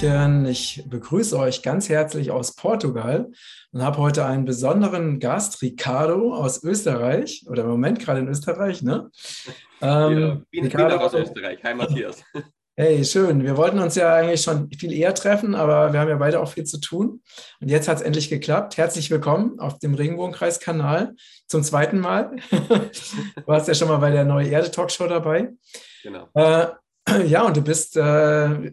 Hallöchen, ich begrüße euch ganz herzlich aus Portugal und habe heute einen besonderen Gast, Ricardo aus Österreich oder im Moment gerade in Österreich, ne? Ähm, ja, Ricardo, aus Österreich. Hi Matthias. Hey, schön. Wir wollten uns ja eigentlich schon viel eher treffen, aber wir haben ja beide auch viel zu tun. Und jetzt hat es endlich geklappt. Herzlich willkommen auf dem Regenbogenkreis-Kanal zum zweiten Mal. du warst ja schon mal bei der Neue Erde Talkshow dabei. Genau. Äh, ja, und du bist äh,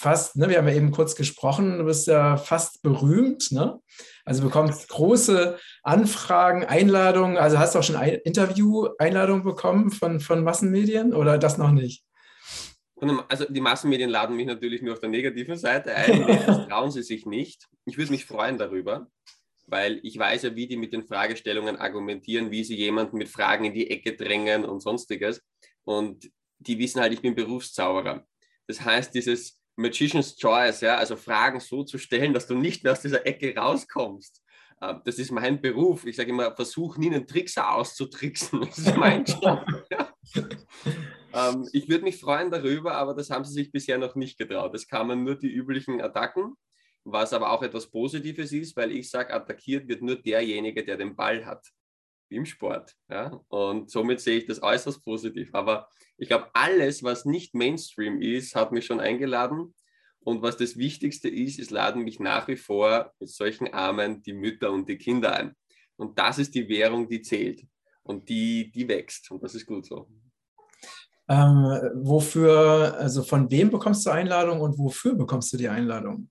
fast, ne, wir haben ja eben kurz gesprochen, du bist ja fast berühmt, ne? Also bekommst große Anfragen, Einladungen. Also hast du auch schon ein Interview-Einladungen bekommen von, von Massenmedien oder das noch nicht? Also die Massenmedien laden mich natürlich nur auf der negativen Seite ein. Das trauen sie sich nicht. Ich würde mich freuen darüber, weil ich weiß ja, wie die mit den Fragestellungen argumentieren, wie sie jemanden mit Fragen in die Ecke drängen und sonstiges. Und die wissen halt, ich bin Berufszauberer. Das heißt, dieses Magician's Choice, ja, also Fragen so zu stellen, dass du nicht mehr aus dieser Ecke rauskommst. Ähm, das ist mein Beruf. Ich sage immer, versuch nie einen Trickser auszutricksen. Das ist mein Job. Ähm, ich würde mich freuen darüber, aber das haben sie sich bisher noch nicht getraut. Es kamen nur die üblichen Attacken, was aber auch etwas Positives ist, weil ich sage, attackiert wird nur derjenige, der den Ball hat im Sport. Ja? Und somit sehe ich das äußerst positiv. Aber ich glaube, alles, was nicht Mainstream ist, hat mich schon eingeladen. Und was das Wichtigste ist, es laden mich nach wie vor mit solchen Armen die Mütter und die Kinder ein. Und das ist die Währung, die zählt. Und die, die wächst. Und das ist gut so. Ähm, wofür, also von wem bekommst du Einladung und wofür bekommst du die Einladung?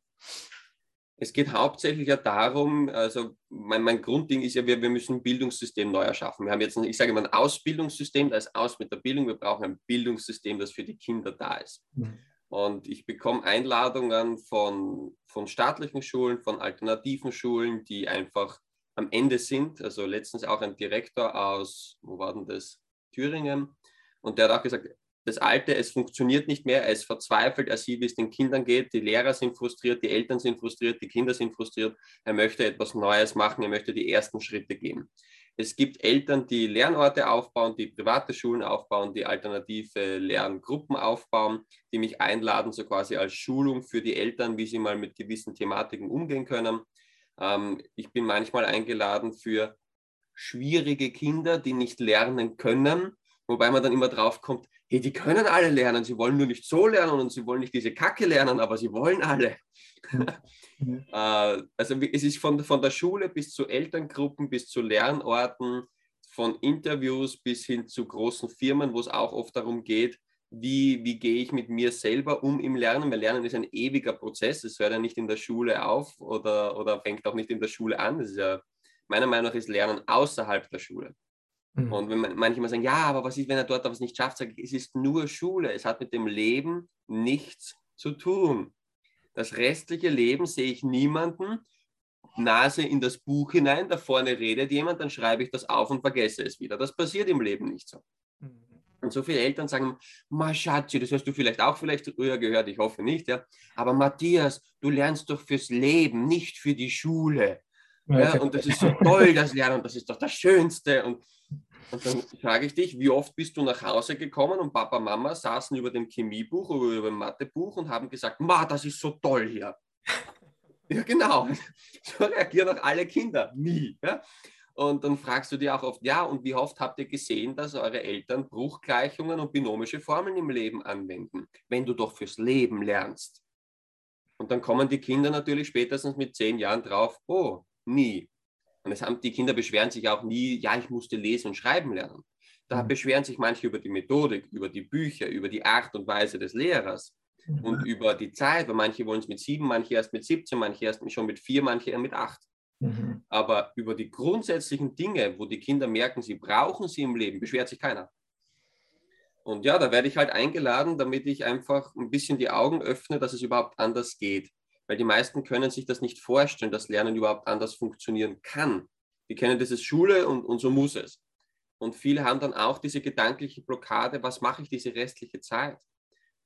Es geht hauptsächlich ja darum, also mein, mein Grundding ist ja, wir, wir müssen ein Bildungssystem neu erschaffen. Wir haben jetzt, ein, ich sage immer, ein Ausbildungssystem, da ist aus mit der Bildung. Wir brauchen ein Bildungssystem, das für die Kinder da ist. Mhm. Und ich bekomme Einladungen von, von staatlichen Schulen, von alternativen Schulen, die einfach am Ende sind. Also letztens auch ein Direktor aus, wo war denn das? Thüringen. Und der hat auch gesagt, das Alte, es funktioniert nicht mehr, ist verzweifelt, er sieht, wie es den Kindern geht, die Lehrer sind frustriert, die Eltern sind frustriert, die Kinder sind frustriert, er möchte etwas Neues machen, er möchte die ersten Schritte gehen. Es gibt Eltern, die Lernorte aufbauen, die private Schulen aufbauen, die alternative Lerngruppen aufbauen, die mich einladen, so quasi als Schulung für die Eltern, wie sie mal mit gewissen Thematiken umgehen können. Ähm, ich bin manchmal eingeladen für schwierige Kinder, die nicht lernen können, wobei man dann immer drauf kommt, hey, die können alle lernen, sie wollen nur nicht so lernen und sie wollen nicht diese Kacke lernen, aber sie wollen alle. Mhm. äh, also es ist von, von der Schule bis zu Elterngruppen, bis zu Lernorten, von Interviews bis hin zu großen Firmen, wo es auch oft darum geht, wie, wie gehe ich mit mir selber um im Lernen, weil Lernen ist ein ewiger Prozess, es hört ja nicht in der Schule auf oder, oder fängt auch nicht in der Schule an. Das ist ja, meiner Meinung nach ist Lernen außerhalb der Schule. Mhm. Und wenn man, manche mal sagen, ja, aber was ist, wenn er dort was nicht schafft, sage ich, es ist nur Schule. Es hat mit dem Leben nichts zu tun. Das restliche Leben sehe ich niemanden, Nase in das Buch hinein, da vorne redet jemand, dann schreibe ich das auf und vergesse es wieder. Das passiert im Leben nicht so. Mhm. Und so viele Eltern sagen, Ma Schatzi, das hast du vielleicht auch vielleicht früher gehört, ich hoffe nicht, ja. Aber Matthias, du lernst doch fürs Leben, nicht für die Schule. Ja, und das ist so toll, das Lernen, das ist doch das Schönste. Und und dann frage ich dich, wie oft bist du nach Hause gekommen und Papa, Mama saßen über dem Chemiebuch oder über dem Mathebuch und haben gesagt, Ma, das ist so toll hier. ja, genau. So reagieren auch alle Kinder. Nie. Ja? Und dann fragst du dir auch oft, ja, und wie oft habt ihr gesehen, dass eure Eltern Bruchgleichungen und binomische Formeln im Leben anwenden, wenn du doch fürs Leben lernst? Und dann kommen die Kinder natürlich spätestens mit zehn Jahren drauf, oh, nie. Und es haben, die Kinder beschweren sich auch nie, ja, ich musste lesen und schreiben lernen. Da mhm. beschweren sich manche über die Methodik, über die Bücher, über die Art und Weise des Lehrers mhm. und über die Zeit, weil manche wollen es mit sieben, manche erst mit 17, manche erst schon mit vier, manche mit acht. Mhm. Aber über die grundsätzlichen Dinge, wo die Kinder merken, sie brauchen sie im Leben, beschwert sich keiner. Und ja, da werde ich halt eingeladen, damit ich einfach ein bisschen die Augen öffne, dass es überhaupt anders geht weil die meisten können sich das nicht vorstellen, dass Lernen überhaupt anders funktionieren kann. Die kennen das als Schule und, und so muss es. Und viele haben dann auch diese gedankliche Blockade, was mache ich diese restliche Zeit?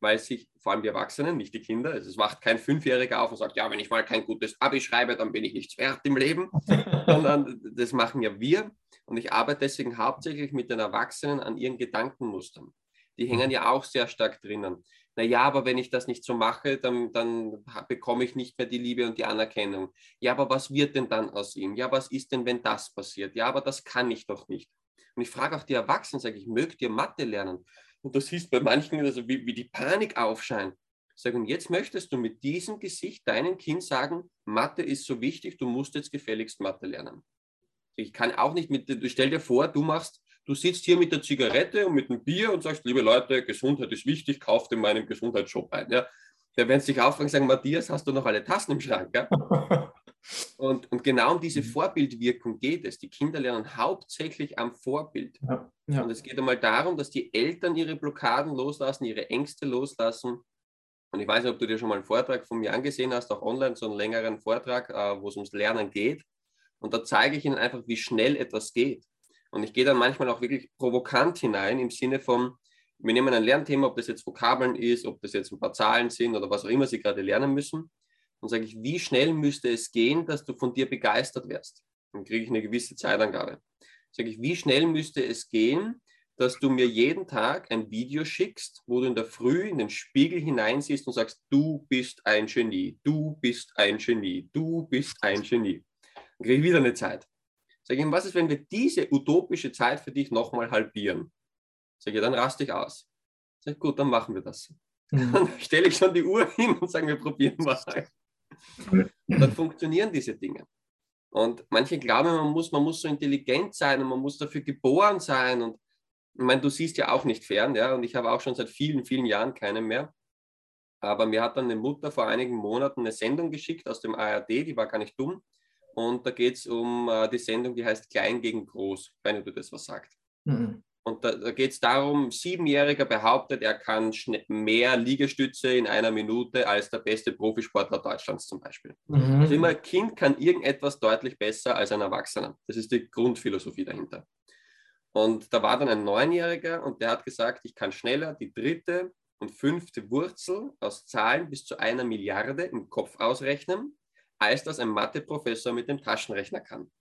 Weil sich, vor allem die Erwachsenen, nicht die Kinder, also es wacht kein Fünfjähriger auf und sagt, ja, wenn ich mal kein gutes Abi schreibe, dann bin ich nichts wert im Leben, sondern das machen ja wir. Und ich arbeite deswegen hauptsächlich mit den Erwachsenen an ihren Gedankenmustern. Die hängen ja auch sehr stark drinnen naja, aber wenn ich das nicht so mache, dann, dann bekomme ich nicht mehr die Liebe und die Anerkennung. Ja, aber was wird denn dann aus ihm? Ja, was ist denn, wenn das passiert? Ja, aber das kann ich doch nicht. Und ich frage auch die Erwachsenen, sage ich, mögt ihr Mathe lernen? Und das ist bei manchen, also wie, wie die Panik aufscheint. Sag, und jetzt möchtest du mit diesem Gesicht deinem Kind sagen, Mathe ist so wichtig, du musst jetzt gefälligst Mathe lernen. Ich kann auch nicht mit, stell dir vor, du machst, du sitzt hier mit der Zigarette und mit dem Bier und sagst, liebe Leute, Gesundheit ist wichtig, kauft in meinem Gesundheitsshop ein. Ja? Da werden sich auffangen und sagen, Matthias, hast du noch alle Tassen im Schrank? Ja? Und, und, genau um diese mhm. Vorbildwirkung geht es. Die Kinder lernen hauptsächlich am Vorbild. Ja, ja. Und es geht einmal darum, dass die Eltern ihre Blockaden loslassen, ihre Ängste loslassen und ich weiß nicht, ob du dir schon mal einen Vortrag von mir angesehen hast, auch online, so einen längeren Vortrag, äh, wo es ums Lernen geht. Und da zeige ich ihnen einfach, wie schnell etwas geht. Und ich gehe dann manchmal auch wirklich provokant hinein im Sinne von, wir nehmen ein Lernthema, ob das jetzt Vokabeln ist, ob das jetzt ein paar Zahlen sind oder was auch immer sie gerade lernen müssen. Und sage ich, wie schnell müsste es gehen, dass du von dir begeistert wirst? Dann kriege ich eine gewisse Zeitangabe. Sage ich, wie schnell müsste es gehen, dass du mir jeden Tag ein Video schickst, wo du in der Früh in den Spiegel hineinsiehst und sagst, du bist ein Genie, du bist ein Genie, du bist ein Genie. Dann kriege ich wieder eine Zeit. Sag ich, was ist, wenn wir diese utopische Zeit für dich nochmal halbieren? Sag ich, dann raste ich aus. Sag ich, gut, dann machen wir das. Mhm. Dann stelle ich schon die Uhr hin und sage, wir probieren mal. Und dann funktionieren diese Dinge. Und manche glauben, man muss, man muss so intelligent sein und man muss dafür geboren sein. Und ich meine, du siehst ja auch nicht fern, ja, und ich habe auch schon seit vielen, vielen Jahren keinen mehr. Aber mir hat dann eine Mutter vor einigen Monaten eine Sendung geschickt aus dem ARD, die war gar nicht dumm. Und da geht es um äh, die Sendung, die heißt Klein gegen Groß, wenn du das was sagt. Mhm. Und da, da geht es darum, Siebenjähriger behauptet, er kann mehr Liegestütze in einer Minute als der beste Profisportler Deutschlands zum Beispiel. Mhm. Also immer ein Kind kann irgendetwas deutlich besser als ein Erwachsener. Das ist die Grundphilosophie dahinter. Und da war dann ein Neunjähriger und der hat gesagt, ich kann schneller die dritte und fünfte Wurzel aus Zahlen bis zu einer Milliarde im Kopf ausrechnen, als das ein Mathe-Professor mit dem Taschenrechner kann.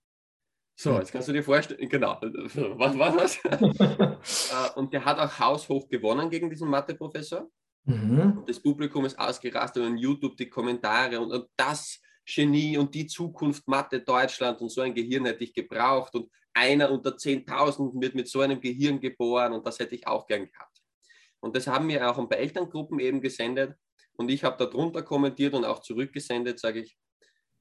So, hm. jetzt kannst du dir vorstellen, genau, was war das? Äh, und der hat auch haushoch gewonnen gegen diesen Mathe-Professor. Mhm. Das Publikum ist ausgerastet und YouTube die Kommentare und, und das Genie und die Zukunft Mathe Deutschland und so ein Gehirn hätte ich gebraucht und einer unter 10.000 wird mit so einem Gehirn geboren und das hätte ich auch gern gehabt. Und das haben wir auch ein paar Elterngruppen eben gesendet und ich habe darunter kommentiert und auch zurückgesendet, sage ich,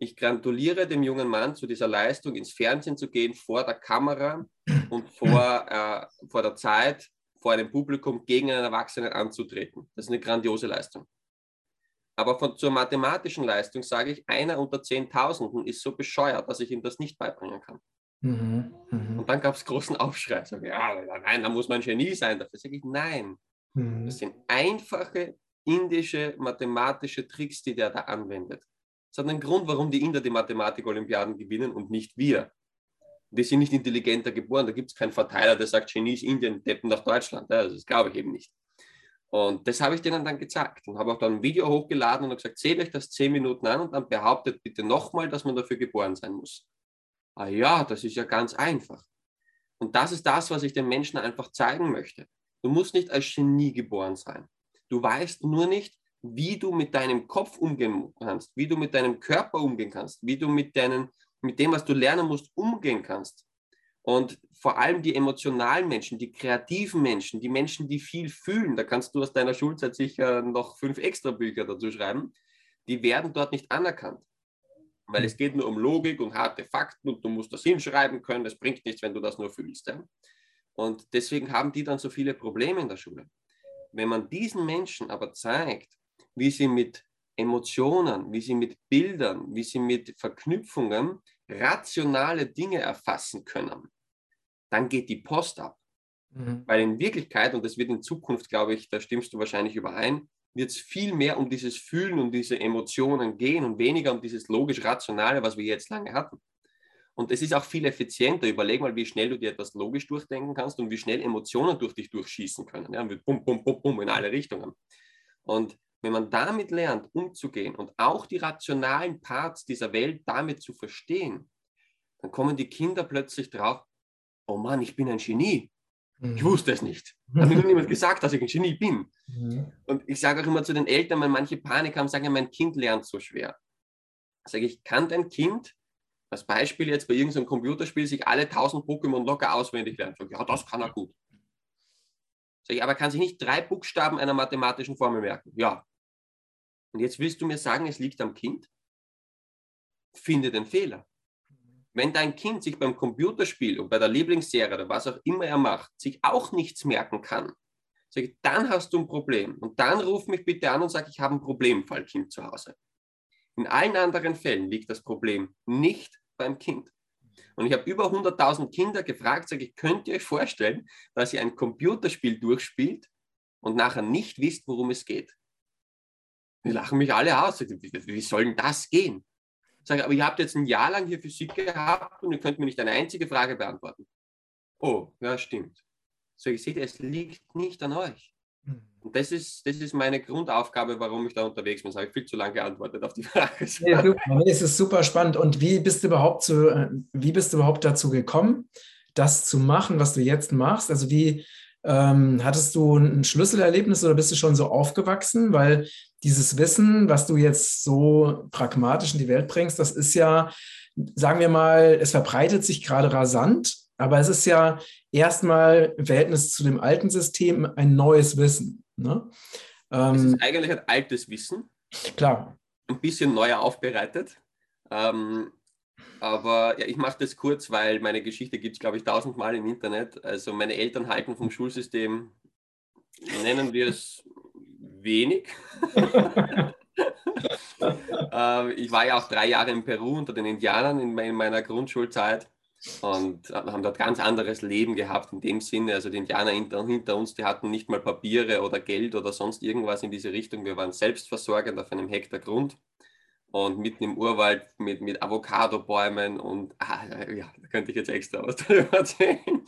ich gratuliere dem jungen Mann zu dieser Leistung, ins Fernsehen zu gehen, vor der Kamera und vor, äh, vor der Zeit, vor einem Publikum gegen einen Erwachsenen anzutreten. Das ist eine grandiose Leistung. Aber von, zur mathematischen Leistung sage ich, einer unter Zehntausenden ist so bescheuert, dass ich ihm das nicht beibringen kann. Mhm, mh. Und dann gab es großen Aufschrei. Sage, ja, nein, da muss man Genie sein. Dafür sage ich, nein. Mhm. Das sind einfache indische mathematische Tricks, die der da anwendet. Einen Grund, warum die Inder die Mathematik-Olympiaden gewinnen und nicht wir. Die sind nicht intelligenter geboren. Da gibt es keinen Verteiler, der sagt, Genie ist Indien, Deppen nach Deutschland. das glaube ich eben nicht. Und das habe ich denen dann gezeigt und habe auch dann ein Video hochgeladen und gesagt, seht euch das zehn Minuten an und dann behauptet bitte nochmal, dass man dafür geboren sein muss. Ah ja, das ist ja ganz einfach. Und das ist das, was ich den Menschen einfach zeigen möchte. Du musst nicht als Genie geboren sein. Du weißt nur nicht, wie du mit deinem Kopf umgehen kannst, wie du mit deinem Körper umgehen kannst, wie du mit, deinen, mit dem, was du lernen musst, umgehen kannst. Und vor allem die emotionalen Menschen, die kreativen Menschen, die Menschen, die viel fühlen, da kannst du aus deiner Schulzeit sicher noch fünf extra Bücher dazu schreiben, die werden dort nicht anerkannt. Weil es geht nur um Logik und harte Fakten und du musst das hinschreiben können. Das bringt nichts, wenn du das nur fühlst. Ja? Und deswegen haben die dann so viele Probleme in der Schule. Wenn man diesen Menschen aber zeigt, wie sie mit Emotionen, wie sie mit Bildern, wie sie mit Verknüpfungen rationale Dinge erfassen können, dann geht die Post ab. Mhm. Weil in Wirklichkeit, und das wird in Zukunft, glaube ich, da stimmst du wahrscheinlich überein, wird es viel mehr um dieses Fühlen, um diese Emotionen gehen und weniger um dieses logisch-rationale, was wir jetzt lange hatten. Und es ist auch viel effizienter. Überleg mal, wie schnell du dir etwas logisch durchdenken kannst und wie schnell Emotionen durch dich durchschießen können. Ja, mit bum, bum, bum, bum in alle Richtungen. Und wenn man damit lernt, umzugehen und auch die rationalen Parts dieser Welt damit zu verstehen, dann kommen die Kinder plötzlich drauf, oh Mann, ich bin ein Genie. Mhm. Ich wusste es nicht. Hat mir nur niemand gesagt, dass ich ein Genie bin. Mhm. Und ich sage auch immer zu den Eltern, wenn manche Panik haben, sagen, mein Kind lernt so schwer. Sage ich, kann dein Kind als Beispiel jetzt bei irgendeinem Computerspiel sich alle 1000 Pokémon locker auswendig lernen? Sage ich, ja, das kann er gut. Sag ich, aber kann sich nicht drei Buchstaben einer mathematischen Formel merken? Ja. Und jetzt willst du mir sagen, es liegt am Kind? Finde den Fehler. Wenn dein Kind sich beim Computerspiel und bei der Lieblingsserie oder was auch immer er macht, sich auch nichts merken kann, ich, dann hast du ein Problem. Und dann ruf mich bitte an und sag, ich habe ein Problemfallkind zu Hause. In allen anderen Fällen liegt das Problem nicht beim Kind. Und ich habe über 100.000 Kinder gefragt, sage ich, könnt ihr euch vorstellen, dass ihr ein Computerspiel durchspielt und nachher nicht wisst, worum es geht? Die lachen mich alle aus. Wie, wie soll denn das gehen? Sage, aber ihr habt jetzt ein Jahr lang hier Physik gehabt und ihr könnt mir nicht eine einzige Frage beantworten. Oh, ja, stimmt. So, ich sehe, es liegt nicht an euch. Hm. Und das ist, das ist meine Grundaufgabe, warum ich da unterwegs bin. Das habe ich viel zu lange geantwortet auf die Frage. Ja, super. Es ist super spannend. Und wie bist du überhaupt zu, äh, wie bist du überhaupt dazu gekommen, das zu machen, was du jetzt machst? Also wie ähm, hattest du ein Schlüsselerlebnis oder bist du schon so aufgewachsen? Weil dieses Wissen, was du jetzt so pragmatisch in die Welt bringst, das ist ja, sagen wir mal, es verbreitet sich gerade rasant, aber es ist ja erstmal im Verhältnis zu dem alten System ein neues Wissen. Ne? Ähm, es ist eigentlich ein altes Wissen. Klar. Ein bisschen neuer aufbereitet. Ähm, aber ja, ich mache das kurz, weil meine Geschichte gibt es, glaube ich, tausendmal im Internet. Also meine Eltern halten vom Schulsystem, nennen wir es wenig. ähm, ich war ja auch drei Jahre in Peru unter den Indianern in, in meiner Grundschulzeit und haben dort ganz anderes Leben gehabt in dem Sinne. Also die Indianer hinter, hinter, uns, die hatten nicht mal Papiere oder Geld oder sonst irgendwas in diese Richtung. Wir waren selbstversorgend auf einem Hektar Grund und mitten im Urwald mit, mit Avocado-Bäumen und ah, ja, da könnte ich jetzt extra was darüber erzählen.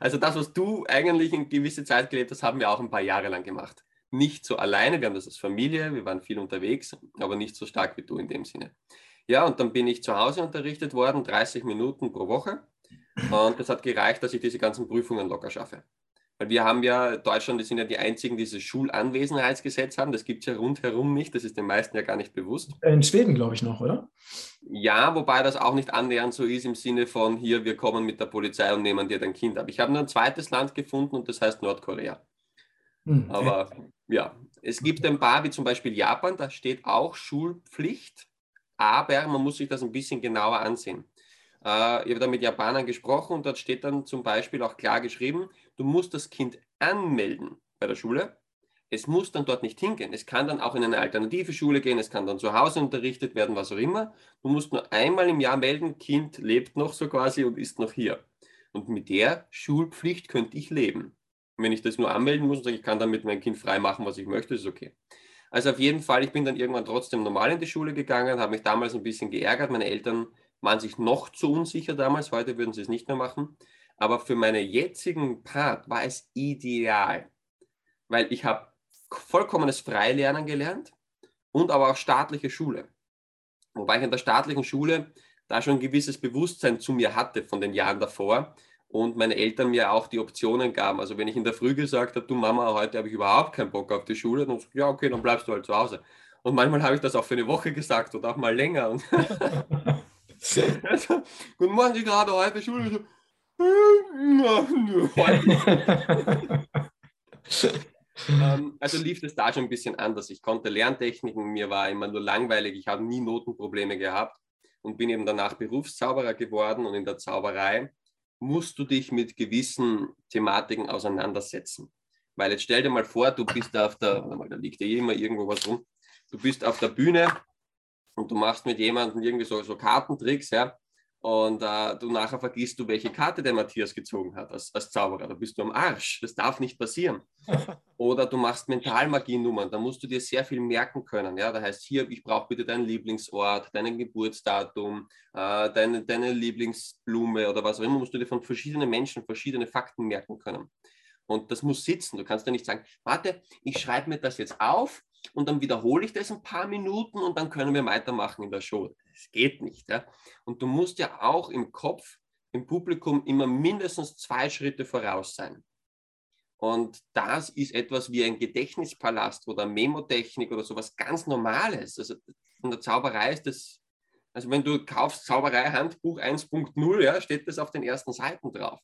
Also das, was du eigentlich in gewisse Zeit gelebt hast, haben wir auch ein paar Jahre lang gemacht. Nicht so alleine, wir haben das als Familie, wir waren viel unterwegs, aber nicht so stark wie du in dem Sinne. Ja, und dann bin ich zu Hause unterrichtet worden, 30 Minuten pro Woche. Und das hat gereicht, dass ich diese ganzen Prüfungen locker schaffe. Weil wir haben ja, Deutschland, sind ja die einzigen, die dieses Schulanwesenheitsgesetz haben. Das gibt es ja rundherum nicht. Das ist den meisten ja gar nicht bewusst. In Schweden, glaube ich, noch, oder? Ja, wobei das auch nicht annähernd so ist im Sinne von hier, wir kommen mit der Polizei und nehmen dir dein Kind ab. Ich habe nur ein zweites Land gefunden und das heißt Nordkorea. Hm, Aber ja, es gibt ein paar, wie zum Beispiel Japan, da steht auch Schulpflicht, aber man muss sich das ein bisschen genauer ansehen. Äh, ich habe da mit Japanern gesprochen und dort steht dann zum Beispiel auch klar geschrieben, du musst das Kind anmelden bei der Schule. Es muss dann dort nicht hingehen. Es kann dann auch in eine alternative Schule gehen, es kann dann zu Hause unterrichtet werden, was auch immer. Du musst nur einmal im Jahr melden, Kind lebt noch so quasi und ist noch hier. Und mit der Schulpflicht könnte ich leben. Und wenn ich das nur anmelden muss und sage, ich kann dann mit meinem Kind frei machen, was ich möchte, ist okay. Also auf jeden Fall, ich bin dann irgendwann trotzdem normal in die Schule gegangen, habe mich damals ein bisschen geärgert. Meine Eltern waren sich noch zu unsicher damals, heute würden sie es nicht mehr machen. Aber für meinen jetzigen Part war es ideal, weil ich habe vollkommenes Freilernen gelernt und aber auch staatliche Schule. Wobei ich in der staatlichen Schule da schon ein gewisses Bewusstsein zu mir hatte von den Jahren davor und meine Eltern mir auch die Optionen gaben. Also wenn ich in der Früh gesagt habe, du Mama, heute habe ich überhaupt keinen Bock auf die Schule, dann so, ja, okay, dann bleibst du halt zu Hause. Und manchmal habe ich das auch für eine Woche gesagt oder auch mal länger. also, guten Morgen, Sie gerade heute Schule. Ähm, also lief das da schon ein bisschen anders. Ich konnte Lerntechniken, mir war immer nur langweilig, ich habe nie Notenprobleme gehabt und bin eben danach Berufszauberer geworden und in der Zauberei musst du dich mit gewissen Thematiken auseinandersetzen. Weil jetzt stell dir mal vor, du bist auf der, da liegt ja eh immer irgendwo was rum, du bist auf der Bühne und du machst mit jemandem irgendwie so, so Kartentricks, ja, und äh, du nachher vergisst du, welche Karte der Matthias gezogen hat als, als Zauberer. Da bist du am Arsch. Das darf nicht passieren. Oder du machst Mentalmagie-Nummern. Da musst du dir sehr viel merken können. Ja? Da heißt hier, ich brauche bitte deinen Lieblingsort, dein Geburtsdatum, äh, deine, deine Lieblingsblume oder was auch immer. Musst du dir von verschiedenen Menschen verschiedene Fakten merken können. Und das muss sitzen. Du kannst ja nicht sagen, warte, ich schreibe mir das jetzt auf und dann wiederhole ich das ein paar Minuten und dann können wir weitermachen in der Show. Das geht nicht. Ja? Und du musst ja auch im Kopf, im Publikum immer mindestens zwei Schritte voraus sein. Und das ist etwas wie ein Gedächtnispalast oder Memotechnik oder sowas ganz Normales. Also in der Zauberei ist das, also wenn du kaufst Zauberei Handbuch 1.0, ja, steht das auf den ersten Seiten drauf.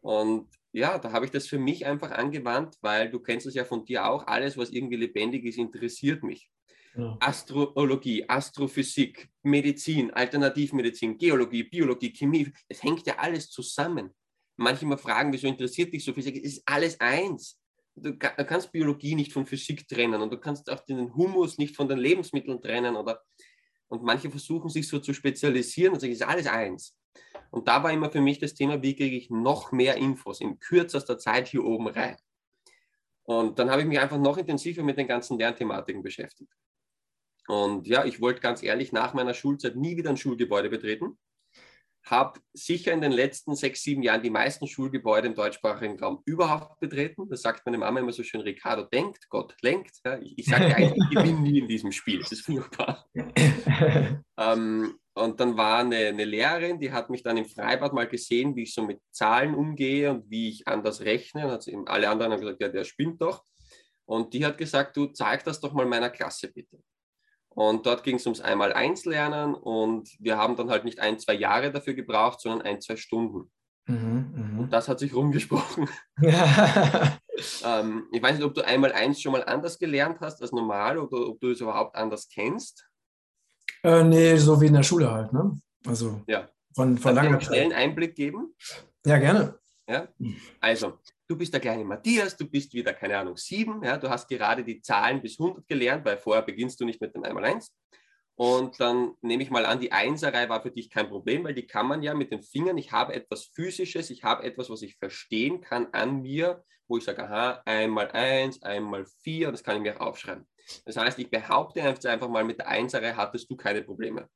Und ja, da habe ich das für mich einfach angewandt, weil du kennst es ja von dir auch, alles, was irgendwie lebendig ist, interessiert mich. Ja. Astrologie, Astrophysik, Medizin, Alternativmedizin, Geologie, Biologie, Chemie, es hängt ja alles zusammen. Manchmal fragen, wieso interessiert dich so Physik? Es ist alles eins. Du, kannst Biologie nicht von Physik trennen und du kannst auch den Humus nicht von den Lebensmitteln trennen. Oder, und manche versuchen sich so zu spezialisieren und sagen, es ist alles eins. Und da war immer für mich das Thema, wie kriege ich noch mehr Infos in kürzester Zeit hier oben rein. Und dann habe ich mich einfach noch intensiver mit den ganzen Lernthematiken beschäftigt. Und ja, ich wollte ganz ehrlich nach meiner Schulzeit nie wieder ein Schulgebäude betreten. Habe sicher in den letzten sechs, sieben Jahren die meisten Schulgebäude im deutschsprachigen Raum überhaupt betreten. Das sagt meine Mama immer so schön, Ricardo denkt, Gott lenkt. Ja, ich, ich sage eigentlich, ich gewinne nie in diesem Spiel. Das ist furchtbar. ähm, und dann war eine, eine, Lehrerin, die hat mich dann im Freibad mal gesehen, wie ich so mit Zahlen umgehe und wie ich anders rechne. Und hat eben alle anderen haben gesagt, ja, der spinnt doch. Und die hat gesagt, du zeig das doch mal meiner Klasse bitte. Und dort ging es ums Einmal-Eins-Lernen und wir haben dann halt nicht ein, zwei Jahre dafür gebraucht, sondern ein, zwei Stunden. Mhm, mh. Und das hat sich rumgesprochen. ähm, ich weiß nicht, ob du Einmal-Eins schon mal anders gelernt hast als normal oder ob du es überhaupt anders kennst. Äh, nee, so wie in der Schule halt, ne? Also ja. von, von langer Zeit. schnellen Einblick geben? Ja, gerne. Ja? Also, du bist der kleine Matthias, du bist wieder, keine Ahnung, sieben, ja? du hast gerade die Zahlen bis 100 gelernt, weil vorher beginnst du nicht mit dem Einmal-Eins. Und dann nehme ich mal an, die Einserei war für dich kein Problem, weil die kann man ja mit den Fingern, ich habe etwas Physisches, ich habe etwas, was ich verstehen kann an mir, wo ich sage, aha, einmal eins, einmal vier, das kann ich mir auch aufschreiben. Das heißt, ich behaupte einfach mal, mit der Einserei hattest du keine Probleme.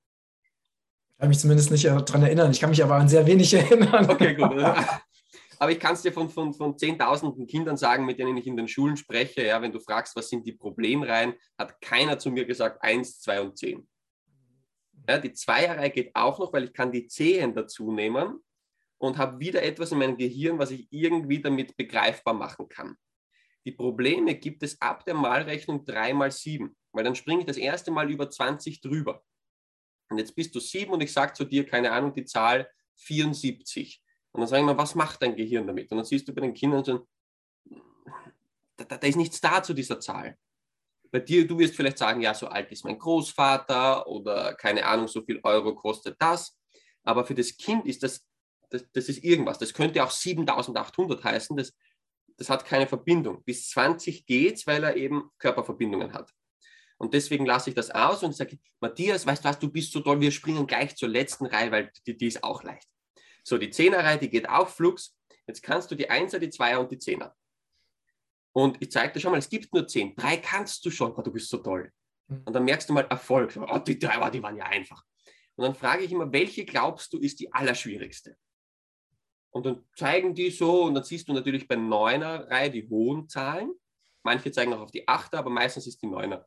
Ich kann mich zumindest nicht daran erinnern. Ich kann mich aber an sehr wenig erinnern. Okay, gut. Aber ich kann es dir von, von, von zehntausenden Kindern sagen, mit denen ich in den Schulen spreche. Ja, wenn du fragst, was sind die Problemreihen, hat keiner zu mir gesagt, eins, zwei und zehn. Ja, die Zweierreihe geht auch noch, weil ich kann die Zehen dazu nehmen und habe wieder etwas in meinem Gehirn, was ich irgendwie damit begreifbar machen kann. Die Probleme gibt es ab der Malrechnung 3 mal 7, weil dann springe ich das erste Mal über 20 drüber. Und jetzt bist du 7 und ich sage zu dir, keine Ahnung, die Zahl 74. Und dann sage ich mal, was macht dein Gehirn damit? Und dann siehst du bei den Kindern so, da, da, da ist nichts da zu dieser Zahl. Bei dir, du wirst vielleicht sagen, ja, so alt ist mein Großvater oder keine Ahnung, so viel Euro kostet das. Aber für das Kind ist das, das, das ist irgendwas. Das könnte auch 7800 heißen. Das, das hat keine Verbindung. Bis 20 geht es, weil er eben Körperverbindungen hat. Und deswegen lasse ich das aus und sage, Matthias, weißt du was, du bist so toll, wir springen gleich zur letzten Reihe, weil die, die ist auch leicht. So, die Zehnerreihe, die geht auch flugs. Jetzt kannst du die Einser, die Zweier und die Zehner. Und ich zeige dir schon mal, es gibt nur zehn. Drei kannst du schon, oh, du bist so toll. Hm. Und dann merkst du mal Erfolg. Oh, die drei, die waren ja einfach. Und dann frage ich immer, welche glaubst du ist die allerschwierigste? Und dann zeigen die so, und dann siehst du natürlich bei Neuner-Reihe die hohen Zahlen. Manche zeigen auch auf die Achter, aber meistens ist die Neuner.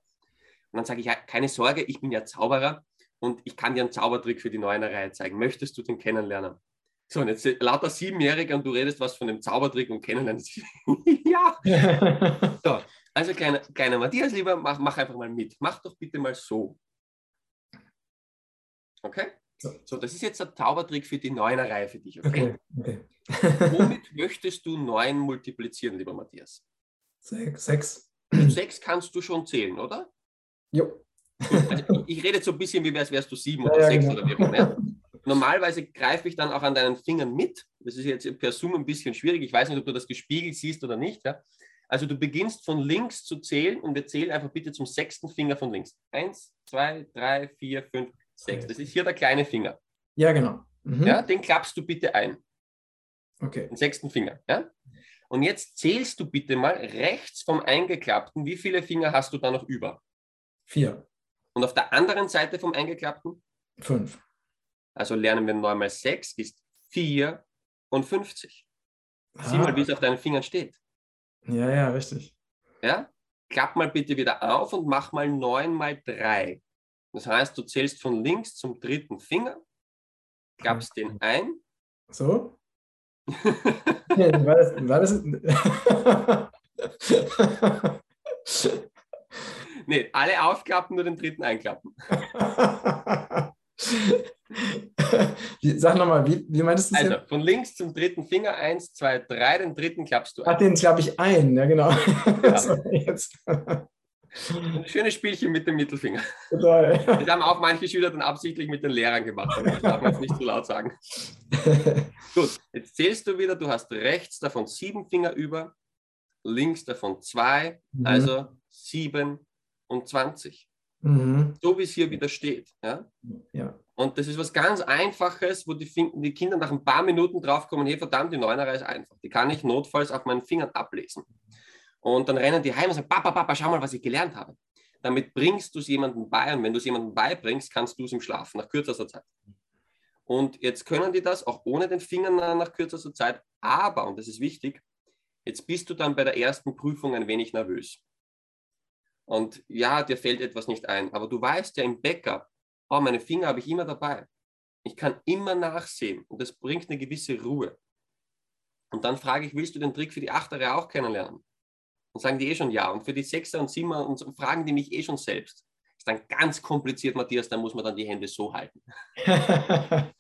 Und dann sage ich, ja, keine Sorge, ich bin ja Zauberer und ich kann dir einen Zaubertrick für die Neuner-Reihe zeigen. Möchtest du den kennenlernen? So, und jetzt lauter Siebenjährige und du redest was von dem Zaubertrick und kennenlernen. ja. so, also kleiner, kleiner Matthias, lieber, mach, mach einfach mal mit. Mach doch bitte mal so. Okay? So, das ist jetzt der Zaubertrick für die Neuner-Reihe für dich. Okay? okay, okay. Womit möchtest du neun multiplizieren, lieber Matthias? Sechs. Sechs, sechs kannst du schon zählen, oder? Jo. Also ich, ich, rede jetzt so ein bisschen, wie wärst, wärst du sieben ja, oder ja, sechs genau. oder wie auch immer. Normalerweise greife ich dann auch an deinen Fingern mit. Das ist jetzt per Zoom ein bisschen schwierig. Ich weiß nicht, ob du das gespiegelt siehst oder nicht. Ja? Also du beginnst von links zu zählen und wir zählen einfach bitte zum sechsten Finger von links. Eins, zwei, drei, vier, fünf, sechs. Das ist hier der kleine Finger. Ja, genau. Mhm. Ja, den klappst du bitte ein. Okay. Den sechsten Finger. Ja? Und jetzt zählst du bitte mal rechts vom eingeklappten, wie viele Finger hast du da noch über? Vier. Und auf der anderen Seite vom eingeklappten? Fünf. Also lernen wir 9 mal 6 ist 54. Ah. Sieh mal, wie es auf deinen Fingern steht. Ja, ja, richtig. Ja? Klapp mal bitte wieder auf und mach mal 9 mal 3. Das heißt, du zählst von links zum dritten Finger, klappst den ein. So? war das, war das nee, alle aufklappen, nur den dritten einklappen. Sag nochmal, wie, wie meinst du das? Also, jetzt? von links zum dritten Finger, eins, zwei, drei, den dritten klappst du ein. Ach, den klappe ich ein, ja genau. Ja. so, Ein schönes Spielchen mit dem Mittelfinger. Das haben auch manche Schüler dann absichtlich mit den Lehrern gemacht. Das darf man jetzt nicht zu laut sagen. Gut, jetzt zählst du wieder, du hast rechts davon sieben Finger über, links davon zwei, mhm. also sieben und zwanzig. Mhm. So wie es hier wieder steht. Ja? ja. Und das ist was ganz Einfaches, wo die, die Kinder nach ein paar Minuten draufkommen, hey verdammt, die Neunerer ist einfach. Die kann ich notfalls auf meinen Fingern ablesen. Und dann rennen die heim und sagen, Papa, Papa, schau mal, was ich gelernt habe. Damit bringst du es jemandem bei und wenn du es jemandem beibringst, kannst du es im Schlafen nach kürzester Zeit. Und jetzt können die das auch ohne den Fingern nach kürzester Zeit, aber, und das ist wichtig, jetzt bist du dann bei der ersten Prüfung ein wenig nervös. Und ja, dir fällt etwas nicht ein, aber du weißt ja im Backup, oh, meine Finger habe ich immer dabei. Ich kann immer nachsehen und das bringt eine gewisse Ruhe. Und dann frage ich, willst du den Trick für die Achtere auch kennenlernen? Und sagen die eh schon ja. Und für die Sechser und Siebener und fragen die mich eh schon selbst. Ist dann ganz kompliziert, Matthias, da muss man dann die Hände so halten.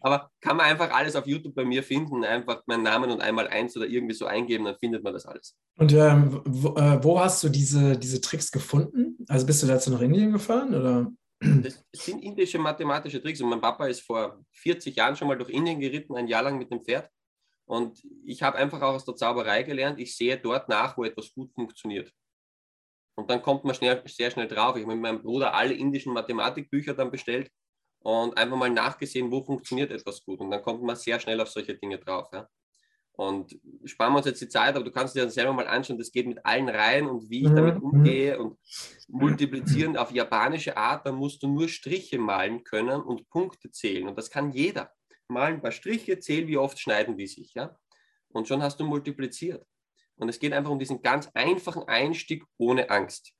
Aber kann man einfach alles auf YouTube bei mir finden, einfach meinen Namen und einmal eins oder irgendwie so eingeben, dann findet man das alles. Und ähm, wo, äh, wo, hast du diese, diese Tricks gefunden? Also bist du dazu nach Indien gefahren? Oder? Das sind indische mathematische Tricks. Und mein Papa ist vor 40 Jahren schon mal durch Indien geritten, ein Jahr lang mit dem Pferd. Und ich habe einfach auch aus der Zauberei gelernt, ich sehe dort nach, wo etwas gut funktioniert. Und dann kommt man schnell, sehr schnell drauf. Ich habe mit meinem Bruder alle indischen Mathematikbücher dann bestellt und einfach mal nachgesehen, wo funktioniert etwas gut. Und dann kommt man sehr schnell auf solche Dinge drauf. Ja. Und sparen wir uns jetzt die Zeit, aber du kannst dir dann selber mal anschauen, das geht mit allen Reihen und wie ich mhm. damit umgehe und multiplizieren auf japanische Art, dann musst du nur Striche malen können und Punkte zählen. Und das kann jeder mal ein paar Striche, zähl, wie oft schneiden die sich. Ja? Und schon hast du multipliziert. Und es geht einfach um diesen ganz einfachen Einstieg ohne Angst.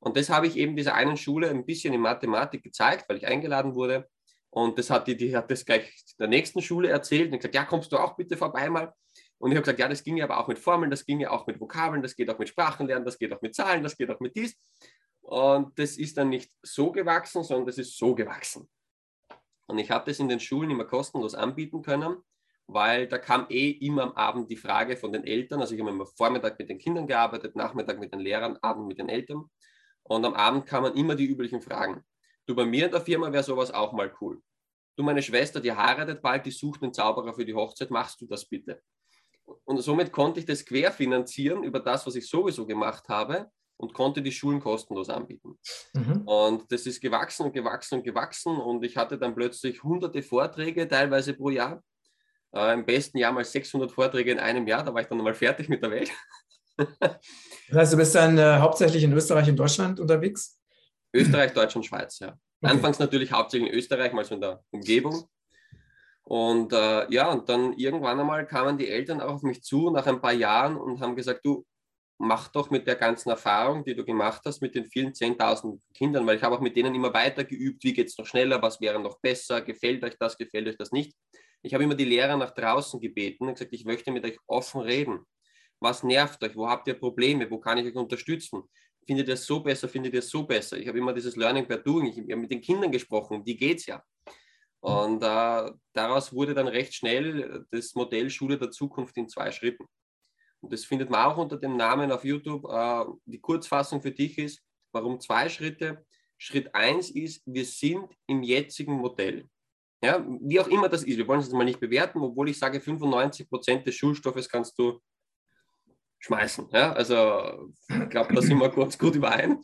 Und das habe ich eben dieser einen Schule ein bisschen in Mathematik gezeigt, weil ich eingeladen wurde. Und das hat die, die hat das gleich der nächsten Schule erzählt und gesagt, ja, kommst du auch bitte vorbei mal. Und ich habe gesagt, ja, das ging ja aber auch mit Formeln, das ging ja auch mit Vokabeln, das geht auch mit Sprachenlernen, das geht auch mit Zahlen, das geht auch mit dies. Und das ist dann nicht so gewachsen, sondern das ist so gewachsen. Und ich habe das in den Schulen immer kostenlos anbieten können, weil da kam eh immer am Abend die Frage von den Eltern. Also ich habe immer Vormittag mit den Kindern gearbeitet, Nachmittag mit den Lehrern, Abend mit den Eltern. Und am Abend kamen immer die üblichen Fragen. Du, bei mir in der Firma wäre sowas auch mal cool. Du, meine Schwester, die heiratet bald, die sucht einen Zauberer für die Hochzeit, machst du das bitte? Und somit konnte ich das querfinanzieren über das, was ich sowieso gemacht habe und konnte die Schulen kostenlos anbieten. Mhm. Und das ist gewachsen und gewachsen und gewachsen und ich hatte dann plötzlich hunderte Vorträge, teilweise pro Jahr. Äh, Im besten Jahr mal 600 Vorträge in einem Jahr, da war ich dann mal fertig mit der Welt. das heißt, du bist dann äh, hauptsächlich in Österreich und Deutschland unterwegs? Österreich, Deutschland, Schweiz, ja. Okay. Anfangs natürlich hauptsächlich in Österreich, mal so in der Umgebung. Und äh, ja, und dann irgendwann einmal kamen die Eltern auch auf mich zu nach ein paar Jahren und haben gesagt, du, mach doch mit der ganzen Erfahrung, die du gemacht hast, mit den vielen 10.000 Kindern, weil ich habe auch mit denen immer weiter geübt, wie geht es noch schneller, was wäre noch besser, gefällt euch das, gefällt euch das nicht. Ich habe immer die Lehrer nach draußen gebeten und gesagt, ich möchte mit euch offen reden. Was nervt euch? Wo habt ihr Probleme? Wo kann ich euch unterstützen? Findet ihr es so besser? Findet ihr es so besser? Ich habe immer dieses Learning by Doing. Ich habe mit den Kindern gesprochen. Wie geht es ja? Und äh, daraus wurde dann recht schnell das Modell Schule der Zukunft in zwei Schritten. Das findet man auch unter dem Namen auf YouTube. Äh, die Kurzfassung für dich ist, warum zwei Schritte? Schritt eins ist, wir sind im jetzigen Modell. Ja, wie auch immer das ist, wir wollen es jetzt mal nicht bewerten, obwohl ich sage, 95 Prozent des Schulstoffes kannst du schmeißen. Ja, also ich glaube, da sind wir kurz gut überein.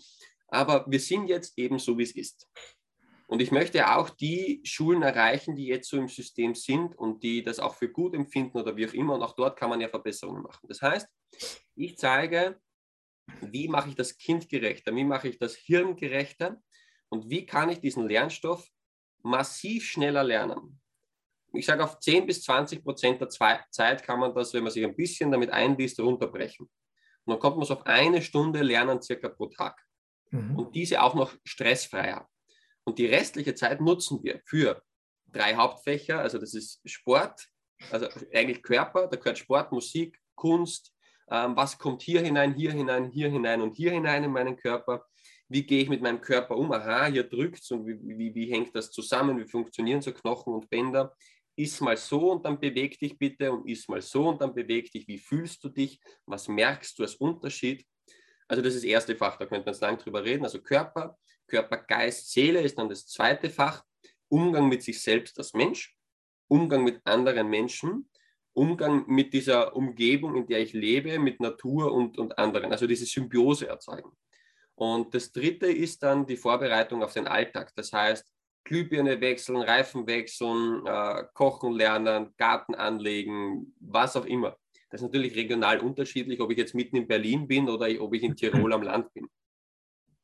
Aber wir sind jetzt eben so, wie es ist. Und ich möchte auch die Schulen erreichen, die jetzt so im System sind und die das auch für gut empfinden oder wie auch immer. Und auch dort kann man ja Verbesserungen machen. Das heißt, ich zeige, wie mache ich das Kind gerechter, wie mache ich das Hirn gerechter und wie kann ich diesen Lernstoff massiv schneller lernen. Ich sage, auf 10 bis 20 Prozent der Zeit kann man das, wenn man sich ein bisschen damit einliest, runterbrechen. Und dann kommt man so auf eine Stunde Lernen circa pro Tag. Mhm. Und diese auch noch stressfreier. Und die restliche Zeit nutzen wir für drei Hauptfächer, also das ist Sport, Also eigentlich Körper, da gehört Sport, Musik, Kunst, ähm, was kommt hier hinein, hier hinein, hier hinein und hier hinein in meinen Körper. Wie gehe ich mit meinem Körper um? Aha, hier drückt es und wie, wie, wie hängt das zusammen? Wie funktionieren so Knochen und Bänder? Iss mal so und dann beweg dich bitte und iss mal so und dann beweg dich. Wie fühlst du dich? Was merkst du als Unterschied? Also das ist das erste Fach, da könnte man jetzt lang drüber reden. Also Körper, Körper, Geist, Seele ist dann das zweite Fach. Umgang mit sich selbst als Mensch, Umgang mit anderen Menschen, Umgang mit dieser Umgebung, in der ich lebe, mit Natur und, und anderen. Also diese Symbiose erzeugen. Und das dritte ist dann die Vorbereitung auf den Alltag. Das heißt, Glühbirne wechseln, Reifen wechseln, äh, kochen lernen, Garten anlegen, was auch immer. Das ist natürlich regional unterschiedlich, ob ich jetzt mitten in Berlin bin oder ob ich in Tirol am Land bin.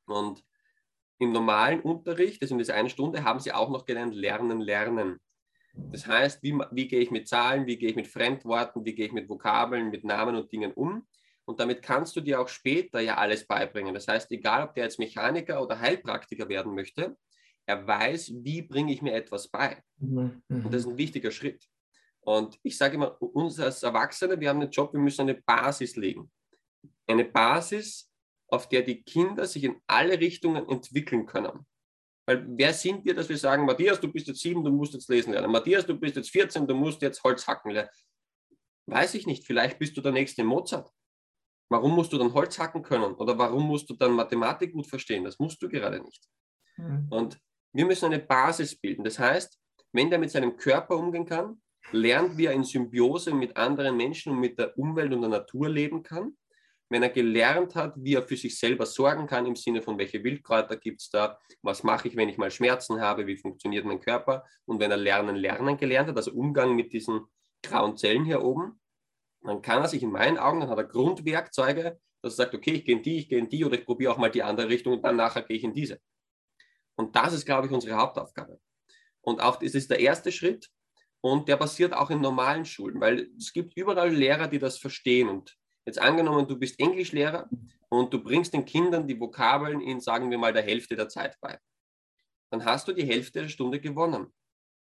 Und im normalen Unterricht, also in dieser einen Stunde, haben sie auch noch gelernt, lernen, lernen. Das heißt, wie, wie gehe ich mit Zahlen, wie gehe ich mit Fremdworten, wie gehe ich mit Vokabeln, mit Namen und Dingen um. Und damit kannst du dir auch später ja alles beibringen. Das heißt, egal ob der jetzt Mechaniker oder Heilpraktiker werden möchte, er weiß, wie bringe ich mir etwas bei. Mhm. Und das ist ein wichtiger Schritt. Und ich sage immer, uns als Erwachsene, wir haben einen Job, wir müssen eine Basis legen. Eine Basis, auf der die Kinder sich in alle Richtungen entwickeln können. Weil wer sind wir, dass wir sagen, Matthias, du bist jetzt sieben, du musst jetzt lesen lernen. Matthias, du bist jetzt 14, du musst jetzt Holz hacken lernen. Weiß ich nicht, vielleicht bist du der nächste Mozart. Warum musst du dann Holz hacken können? Oder warum musst du dann Mathematik gut verstehen? Das musst du gerade nicht. Mhm. Und wir müssen eine Basis bilden. Das heißt, wenn der mit seinem Körper umgehen kann, lernt, wie er in Symbiose mit anderen Menschen und mit der Umwelt und der Natur leben kann. Wenn er gelernt hat, wie er für sich selber sorgen kann, im Sinne von, welche Wildkräuter gibt es da, was mache ich, wenn ich mal Schmerzen habe, wie funktioniert mein Körper. Und wenn er Lernen, Lernen gelernt hat, also Umgang mit diesen grauen Zellen hier oben, dann kann er sich in meinen Augen, dann hat er Grundwerkzeuge, dass er sagt, okay, ich gehe in die, ich gehe in die oder ich probiere auch mal die andere Richtung und dann nachher gehe ich in diese. Und das ist, glaube ich, unsere Hauptaufgabe. Und auch das ist der erste Schritt und der passiert auch in normalen Schulen, weil es gibt überall Lehrer, die das verstehen. Und jetzt angenommen, du bist Englischlehrer und du bringst den Kindern die Vokabeln in, sagen wir mal, der Hälfte der Zeit bei. Dann hast du die Hälfte der Stunde gewonnen.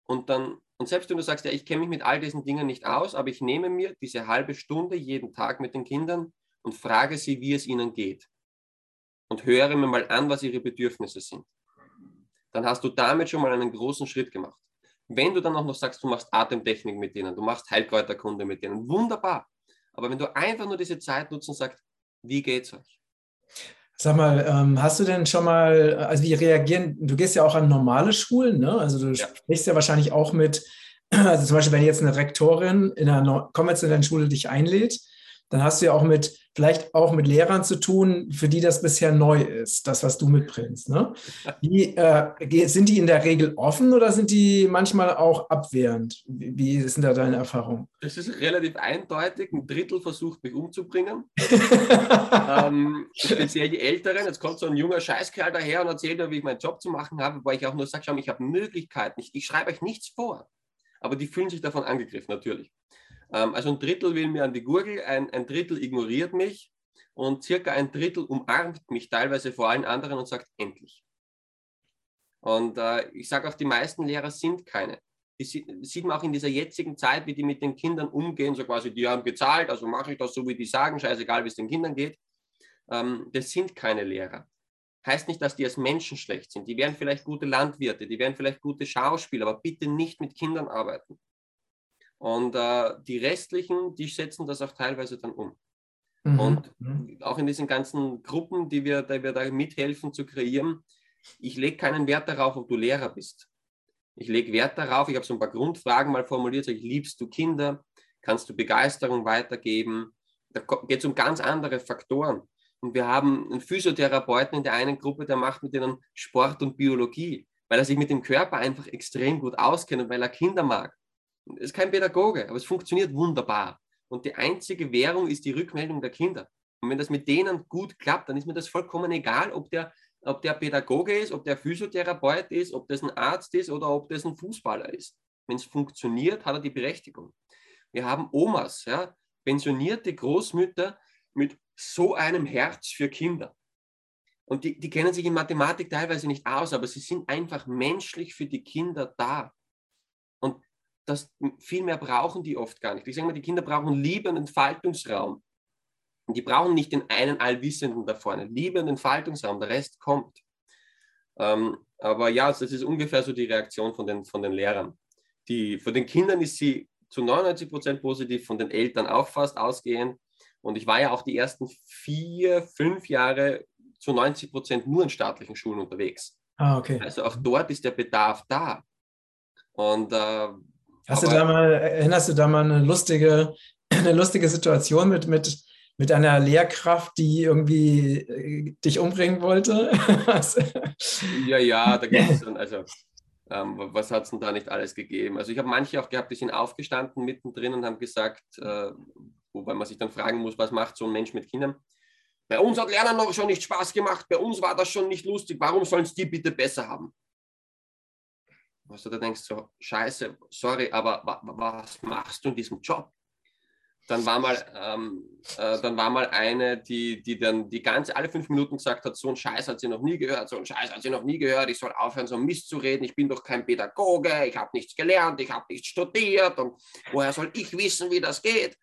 Und dann, und selbst wenn du sagst, ja, ich kenne mich mit all diesen Dingen nicht aus, aber ich nehme mir diese halbe Stunde jeden Tag mit den Kindern und frage sie, wie es ihnen geht. Und höre mir mal an, was ihre Bedürfnisse sind dann hast du damit schon mal einen großen Schritt gemacht. Wenn du dann auch noch sagst, du machst Atemtechnik mit denen, du machst Heilkräuterkunde mit denen, wunderbar. Aber wenn du einfach nur diese Zeit nutzt und sagst, wie geht's euch? Sag mal, ähm, hast du denn schon mal, also wie reagieren, du gehst ja auch an normale Schulen, ne? Also du ja. sprichst ja wahrscheinlich auch mit, also zum Beispiel, wenn jetzt eine Rektorin in einer konventionellen Schule dich einlädt, dann hast du ja auch mit, vielleicht auch mit Lehrern zu tun, für die das bisher neu ist, das, was du mitbringst. Ne? Wie, äh, sind die in der Regel offen oder sind die manchmal auch abwehrend? Wie, wie ist denn da deine Erfahrung? Das ist relativ eindeutig. Ein Drittel versucht, mich umzubringen. ähm, speziell die Älteren. Jetzt kommt so ein junger Scheißkerl daher und erzählt mir, wie ich meinen Job zu machen habe, wo ich auch nur sage, schau, ich habe Möglichkeiten. Ich, ich schreibe euch nichts vor. Aber die fühlen sich davon angegriffen, natürlich. Ähm, also ein Drittel will mir an die Gurgel, ein, ein Drittel ignoriert mich und circa ein Drittel umarmt mich teilweise vor allen anderen und sagt, endlich. Und äh, ich sage auch, die meisten Lehrer sind keine. Das sieht man auch in dieser jetzigen Zeit, wie die mit den Kindern umgehen, so quasi, die haben gezahlt, also mache ich das so, wie die sagen, scheißegal, wie es den Kindern geht. Ähm, das sind keine Lehrer. Heißt nicht, dass die als Menschen schlecht sind. Die wären vielleicht gute Landwirte, die wären vielleicht gute Schauspieler, aber bitte nicht mit Kindern arbeiten. Und äh, die restlichen, die setzen das auch teilweise dann um. Mhm. Und mhm. auch in diesen ganzen Gruppen, die wir, die wir da mithelfen zu kreieren, ich lege keinen Wert darauf, ob du Lehrer bist. Ich lege Wert darauf, ich habe so ein paar Grundfragen mal formuliert, sage ich, liebst du Kinder? Kannst du Begeisterung weitergeben? Da geht es um ganz andere Faktoren. Und wir haben einen Physiotherapeuten in der einen Gruppe, der macht mit denen Sport und Biologie, weil er sich mit dem Körper einfach extrem gut auskennt und weil er Kinder mag ist kein Pädagoge, aber es funktioniert wunderbar. Und die einzige Währung ist die Rückmeldung der Kinder. Und wenn das mit denen gut klappt, dann ist mir das vollkommen egal, ob der, ob der Pädagoge ist, ob der Physiotherapeut ist, ob das ein Arzt ist oder ob das ein Fußballer ist. Wenn es funktioniert, hat er die Berechtigung. Wir haben Omas, ja, pensionierte Großmütter mit so einem Herz für Kinder. Und die, die kennen sich in Mathematik teilweise nicht aus, aber sie sind einfach menschlich für die Kinder da. Dass viel mehr brauchen die oft gar nicht. Ich sage mal, die Kinder brauchen Liebe und Entfaltungsraum. Und die brauchen nicht den einen Allwissenden da vorne. Liebe und Entfaltungsraum, der Rest kommt. Ähm, aber ja, das ist ungefähr so die Reaktion von den, von den Lehrern. Die, von den Kindern ist sie zu 99 Prozent positiv, von den Eltern auch fast ausgehend. Und ich war ja auch die ersten vier, fünf Jahre zu 90 Prozent nur in staatlichen Schulen unterwegs. Ah, okay. Also auch dort ist der Bedarf da. Und äh, Hast du da mal, erinnerst du da mal eine lustige, eine lustige Situation mit, mit, mit einer Lehrkraft, die irgendwie äh, dich umbringen wollte? ja, ja, da gibt es dann, also ähm, was hat es denn da nicht alles gegeben? Also ich habe manche auch gehabt, die sind aufgestanden mittendrin und haben gesagt, äh, wobei man sich dann fragen muss, was macht so ein Mensch mit Kindern? Bei uns hat Lernen noch schon nicht Spaß gemacht, bei uns war das schon nicht lustig, warum sollen es die bitte besser haben? Was du da denkst, so, scheiße, sorry, aber was machst du in diesem Job? Dann war mal, ähm, äh, dann war mal eine, die, die dann die ganze, alle fünf Minuten gesagt hat, so ein Scheiß hat sie noch nie gehört, so ein Scheiß hat sie noch nie gehört, ich soll aufhören, so Mist zu reden, ich bin doch kein Pädagoge, ich habe nichts gelernt, ich habe nichts studiert und woher soll ich wissen, wie das geht?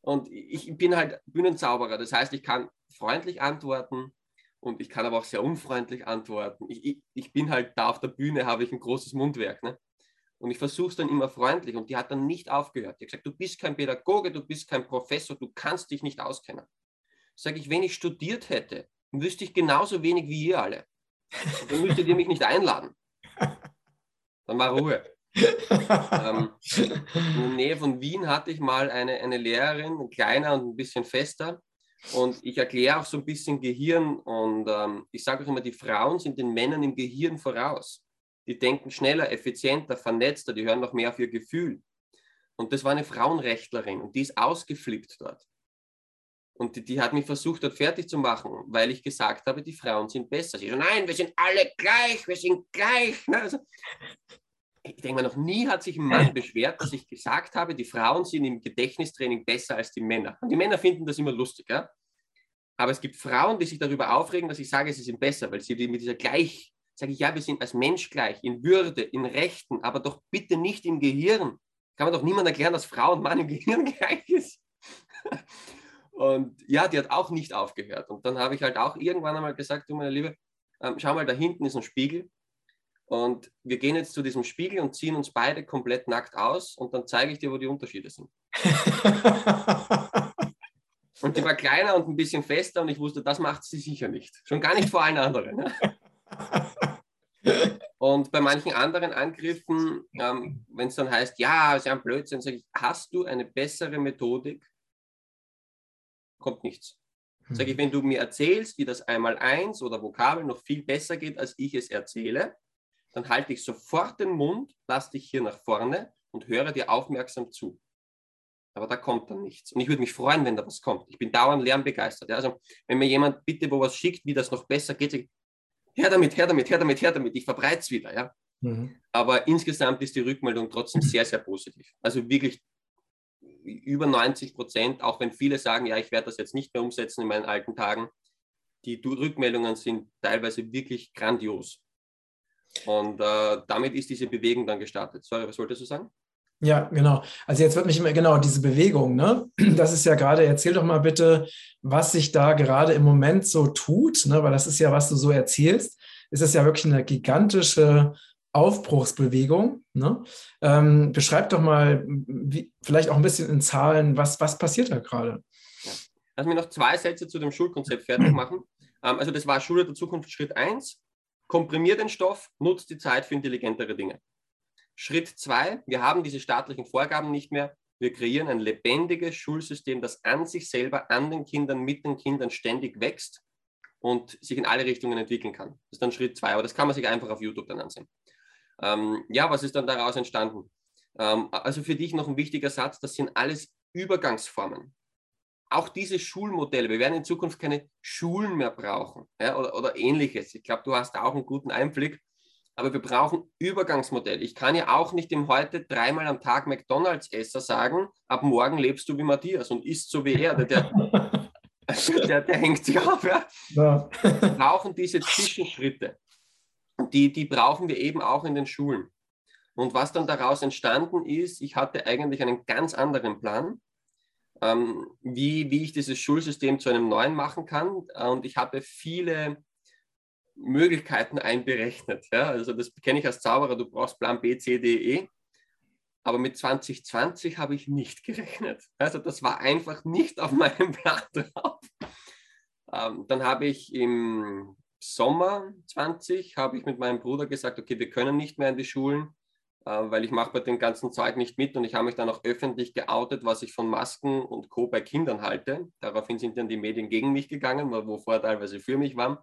Und ich bin halt Bühnenzauberer, das heißt, ich kann freundlich antworten und ich kann aber auch sehr unfreundlich antworten. Ich, ich, ich bin halt da auf der Bühne, habe ich ein großes Mundwerk. Ne? Und ich versuche es dann immer freundlich und die hat dann nicht aufgehört. Die hat gesagt, du bist kein Pädagoge, du bist kein Professor, du kannst dich nicht auskennen. Sage ich, wenn ich studiert hätte, wüsste ich genauso wenig wie ihr alle. Und dann müsstet ihr mich nicht einladen. Dann war Ruhe. ähm, in der Nähe von Wien hatte ich mal eine, eine Lehrerin, kleiner und ein bisschen fester. Und ich erkläre auch so ein bisschen Gehirn und ähm, ich sage auch immer, die Frauen sind den Männern im Gehirn voraus. Die denken schneller, effizienter, vernetzter, die hören noch mehr auf ihr Gefühl. Und das war eine Frauenrechtlerin und die ist ausgeflippt dort. Und die, die, hat mich versucht, dort fertig zu machen, weil ich gesagt habe, die Frauen sind besser. Sie so, nein, wir sind alle gleich, wir sind gleich. Also, ich denke mal, noch nie hat sich ein Mann beschwert, dass ich gesagt habe, die Frauen sind im Gedächtnistraining besser als die Männer. Und die Männer finden das immer lustig, ja. Aber es gibt Frauen, die sich darüber aufregen, dass ich sage, sie sind besser, weil sie mit dieser gleich, sage ich, ja, wir sind als Mensch gleich, in Würde, in Rechten, aber doch bitte nicht im Gehirn. Kann man doch niemand erklären, dass Frau und Mann im Gehirn gleich ist. Und ja, die hat auch nicht aufgehört. Und dann habe ich halt auch irgendwann einmal gesagt, du meine Liebe, ähm, schau mal, da hinten ist ein Spiegel. Und wir gehen jetzt zu diesem Spiegel und ziehen uns beide komplett nackt aus und dann zeige ich dir, wo die Unterschiede sind. und die war kleiner und ein bisschen fester und ich wusste, das macht sie sicher nicht. Schon gar nicht vor allen anderen. Ne? Und bei manchen anderen Angriffen, ähm, wenn es dann heißt, ja, sie haben Blödsinn, sage ich, hast du eine bessere Methodik? Kommt nichts. Sage ich, hm. wenn du mir erzählst, wie das einmal eins oder Vokabel noch viel besser geht, als ich es erzähle, dann halte ich sofort den Mund, lass dich hier nach vorne und höre dir aufmerksam zu. Aber da kommt dann nichts. Und ich würde mich freuen, wenn da was kommt. Ich bin dauernd lernbegeistert. Ja? Also, wenn mir jemand bitte wo was schickt, wie das noch besser geht, her damit, her damit, her damit, her damit. Ich verbreite es wieder. Ja? Mhm. Aber insgesamt ist die Rückmeldung trotzdem sehr, sehr positiv. Also wirklich über 90 Prozent, auch wenn viele sagen, ja, ich werde das jetzt nicht mehr umsetzen in meinen alten Tagen. Die Rückmeldungen sind teilweise wirklich grandios. Und äh, damit ist diese Bewegung dann gestartet. Sorry, was wolltest du sagen? Ja, genau. Also jetzt wird mich immer, genau, diese Bewegung, ne? Das ist ja gerade, erzähl doch mal bitte, was sich da gerade im Moment so tut, ne? Weil das ist ja, was du so erzählst, ist es ja wirklich eine gigantische Aufbruchsbewegung. Ne? Ähm, beschreib doch mal, wie, vielleicht auch ein bisschen in Zahlen, was, was passiert da gerade? Ja. Lass mich noch zwei Sätze zu dem Schulkonzept fertig machen. Ähm, also das war Schule der Zukunft Schritt 1. Komprimier den Stoff, nutzt die Zeit für intelligentere Dinge. Schritt zwei, wir haben diese staatlichen Vorgaben nicht mehr. Wir kreieren ein lebendiges Schulsystem, das an sich selber, an den Kindern, mit den Kindern ständig wächst und sich in alle Richtungen entwickeln kann. Das ist dann Schritt zwei, aber das kann man sich einfach auf YouTube dann ansehen. Ähm, ja, was ist dann daraus entstanden? Ähm, also für dich noch ein wichtiger Satz, das sind alles Übergangsformen auch diese Schulmodelle, wir werden in Zukunft keine Schulen mehr brauchen ja, oder, oder ähnliches. Ich glaube, du hast da auch einen guten Einblick. Aber wir brauchen Übergangsmodelle. Ich kann ja auch nicht dem heute dreimal am Tag McDonalds-Esser sagen, ab morgen lebst du wie Matthias und isst so wie er. Der, der, der, der hängt sich auf. Ja. ja. Wir brauchen diese Zwischenschritte. Die, die brauchen wir eben auch in den Schulen. Und was dann daraus entstanden ist, ich hatte eigentlich einen ganz anderen Plan, ähm, wie, wie ich dieses Schulsystem zu einem neuen machen kann. Und ich habe viele Möglichkeiten einberechnet. Ja? Also das kenne ich als Zauberer, du brauchst Plan B, C, D, E. Aber mit 2020 habe ich nicht gerechnet. Also das war einfach nicht auf meinem Plan drauf. Ähm, dann habe ich im Sommer 20 habe ich mit meinem Bruder gesagt, okay, wir können nicht mehr in die Schulen. Äh, weil ich mache bei dem ganzen Zeug nicht mit und ich habe mich dann auch öffentlich geoutet, was ich von Masken und Co. bei Kindern halte. Daraufhin sind dann die Medien gegen mich gegangen, wo vorher teilweise für mich waren.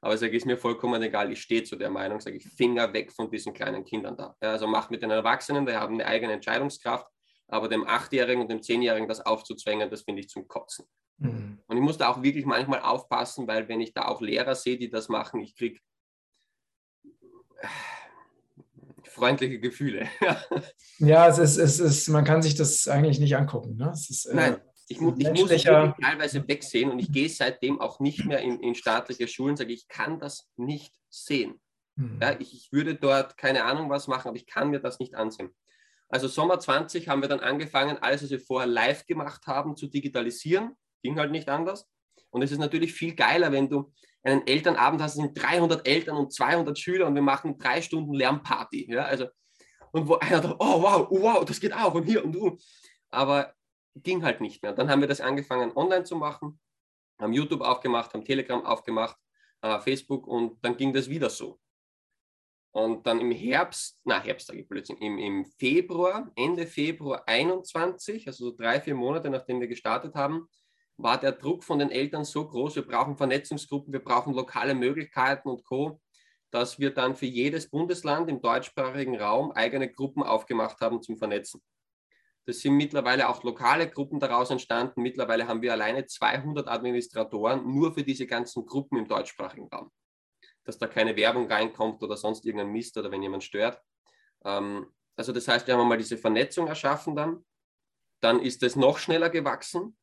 Aber sage ist mir vollkommen egal, ich stehe zu der Meinung, sage ich, Finger weg von diesen kleinen Kindern da. Ja, also macht mit den Erwachsenen, die haben eine eigene Entscheidungskraft, aber dem Achtjährigen und dem Zehnjährigen das aufzuzwängen, das finde ich zum Kotzen. Mhm. Und ich muss da auch wirklich manchmal aufpassen, weil wenn ich da auch Lehrer sehe, die das machen, ich kriege freundliche Gefühle. ja, es ist, es ist, man kann sich das eigentlich nicht angucken. Ne? Ist, äh, Nein, ich, mu ich muss teilweise wegsehen und ich gehe seitdem auch nicht mehr in, in staatliche Schulen, sage ich, kann das nicht sehen. Mhm. Ja, ich, ich würde dort keine Ahnung was machen, aber ich kann mir das nicht ansehen. Also Sommer 20 haben wir dann angefangen, alles, was wir vorher live gemacht haben, zu digitalisieren. Ging halt nicht anders. Und es ist natürlich viel geiler, wenn du einen Elternabend hast, sind 300 Eltern und 200 Schüler und wir machen drei Stunden Lernparty. Ja, also, und wo einer sagt, oh wow, oh, wow, das geht auch und hier und du. Aber ging halt nicht mehr. Dann haben wir das angefangen online zu machen, haben YouTube aufgemacht, haben Telegram aufgemacht, äh, Facebook und dann ging das wieder so. Und dann im Herbst, na Herbst sage ich plötzlich, im, im Februar, Ende Februar 21, also so drei, vier Monate nachdem wir gestartet haben, war der Druck von den Eltern so groß, wir brauchen Vernetzungsgruppen, wir brauchen lokale Möglichkeiten und Co., dass wir dann für jedes Bundesland im deutschsprachigen Raum eigene Gruppen aufgemacht haben zum Vernetzen. Das sind mittlerweile auch lokale Gruppen daraus entstanden. Mittlerweile haben wir alleine 200 Administratoren nur für diese ganzen Gruppen im deutschsprachigen Raum. Dass da keine Werbung reinkommt oder sonst irgendein Mist oder wenn jemand stört. Ähm, also das heißt, wir haben mal diese Vernetzung erschaffen dann. Dann ist es noch schneller gewachsen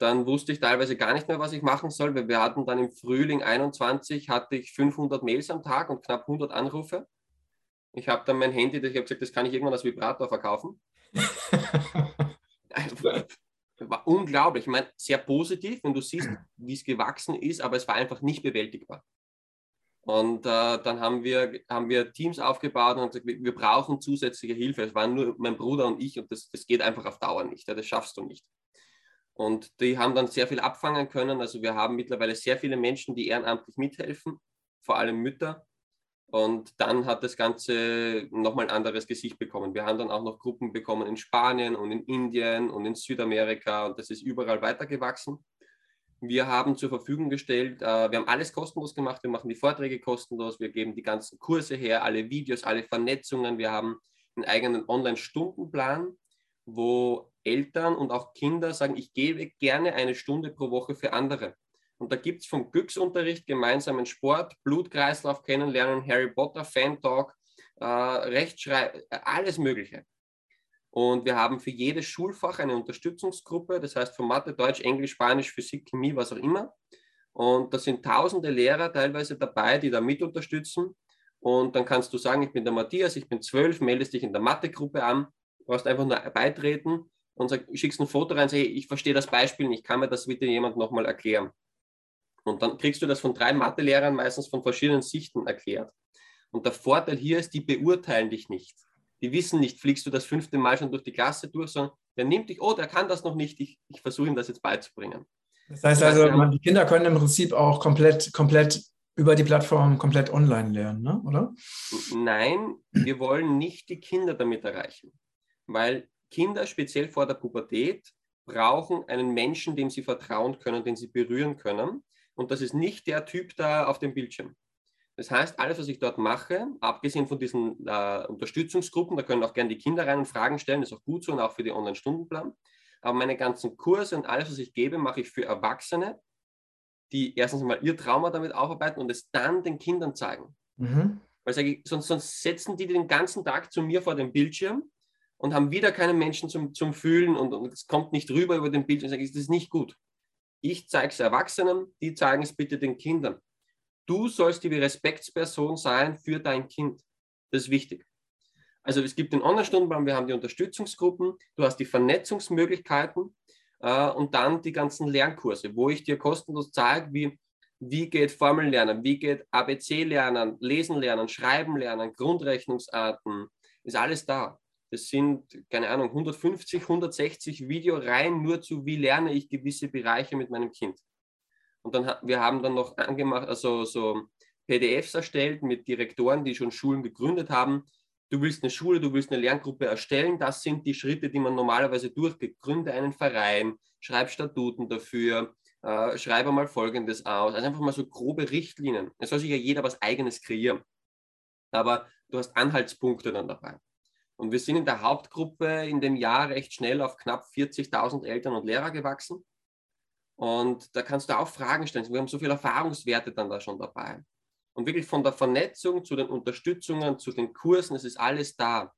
dann wusste ich teilweise gar nicht mehr, was ich machen soll, weil wir hatten dann im Frühling 21 hatte ich 500 Mails am Tag und knapp 100 Anrufe. Ich habe dann mein Handy, ich habe gesagt, das kann ich irgendwann als Vibrator verkaufen. war unglaublich. Ich meine, sehr positiv, wenn du siehst, wie es gewachsen ist, aber es war einfach nicht bewältigbar. Und äh, dann haben wir, haben wir Teams aufgebaut und gesagt, wir, wir brauchen zusätzliche Hilfe. Es waren nur mein Bruder und ich und das, das geht einfach auf Dauer nicht. Ja, das schaffst du nicht. Und die haben dann sehr viel abfangen können. Also wir haben mittlerweile sehr viele Menschen, die ehrenamtlich mithelfen, vor allem Mütter. Und dann hat das Ganze nochmal ein anderes Gesicht bekommen. Wir haben dann auch noch Gruppen bekommen in Spanien und in Indien und in Südamerika und das ist überall weitergewachsen. Wir haben zur Verfügung gestellt, äh, wir haben alles kostenlos gemacht, wir machen die Vorträge kostenlos, wir geben die ganzen Kurse her, alle Videos, alle Vernetzungen, wir haben einen eigenen Online-Stundenplan, wo Eltern und auch Kinder sagen, ich gebe gerne eine Stunde pro Woche für andere. Und da gibt es vom Glücksunterricht gemeinsamen Sport, Blutkreislauf kennenlernen, Harry Potter, Fan-Talk, äh, Rechtschreib, alles Mögliche. Und wir haben für jedes Schulfach eine Unterstützungsgruppe, das heißt von Mathe, Deutsch, Englisch, Spanisch, Physik, Chemie, was auch immer. Und da sind tausende Lehrer teilweise dabei, die da mit unterstützen. Und dann kannst du sagen, ich bin der Matthias, ich bin zwölf, meldest dich in der Mathe-Gruppe an, brauchst einfach nur beitreten und sag, schickst ein Foto rein, sag, ich verstehe das Beispiel nicht, kann mir das bitte jemand nochmal erklären? Und dann kriegst du das von drei Mathelehrern meistens von verschiedenen Sichten erklärt. Und der Vorteil hier ist, die beurteilen dich nicht. Die wissen nicht, fliegst du das fünfte Mal schon durch die Klasse durch, sondern der nimmt dich, oh, der kann das noch nicht, ich, ich versuche ihm das jetzt beizubringen. Das heißt also, die Kinder können im Prinzip auch komplett, komplett über die Plattform komplett online lernen, ne? oder? Nein, wir wollen nicht die Kinder damit erreichen, weil Kinder, speziell vor der Pubertät, brauchen einen Menschen, dem sie vertrauen können, den sie berühren können. Und das ist nicht der Typ da auf dem Bildschirm. Das heißt, alles, was ich dort mache, abgesehen von diesen äh, Unterstützungsgruppen, da können auch gerne die Kinder rein und Fragen stellen, ist auch gut so und auch für die Online-Stundenplan. Aber meine ganzen Kurse und alles, was ich gebe, mache ich für Erwachsene, die erstens mal ihr Trauma damit aufarbeiten und es dann den Kindern zeigen. Mhm. Weil ich, sonst, sonst setzen die den ganzen Tag zu mir vor dem Bildschirm und haben wieder keinen Menschen zum, zum Fühlen und, und es kommt nicht rüber über den Bildschirm. Ich sage, das ist nicht gut. Ich zeige es Erwachsenen, die zeigen es bitte den Kindern. Du sollst die Respektsperson sein für dein Kind. Das ist wichtig. Also es gibt den Online-Stundenplan, wir haben die Unterstützungsgruppen, du hast die Vernetzungsmöglichkeiten äh, und dann die ganzen Lernkurse, wo ich dir kostenlos zeige, wie, wie geht Formeln lernen, wie geht ABC lernen, Lesen lernen, Schreiben lernen, Grundrechnungsarten, ist alles da. Das sind, keine Ahnung, 150, 160 Videoreihen nur zu, wie lerne ich gewisse Bereiche mit meinem Kind. Und dann, wir haben dann noch angemacht, also so PDFs erstellt mit Direktoren, die schon Schulen gegründet haben. Du willst eine Schule, du willst eine Lerngruppe erstellen. Das sind die Schritte, die man normalerweise durchgeht. Gründe einen Verein, schreib Statuten dafür, äh, schreibe mal Folgendes aus. Also einfach mal so grobe Richtlinien. Es soll sich ja jeder was Eigenes kreieren. Aber du hast Anhaltspunkte dann dabei. Und wir sind in der Hauptgruppe in dem Jahr recht schnell auf knapp 40.000 Eltern und Lehrer gewachsen. Und da kannst du auch Fragen stellen. Wir haben so viele Erfahrungswerte dann da schon dabei. Und wirklich von der Vernetzung zu den Unterstützungen, zu den Kursen, es ist alles da.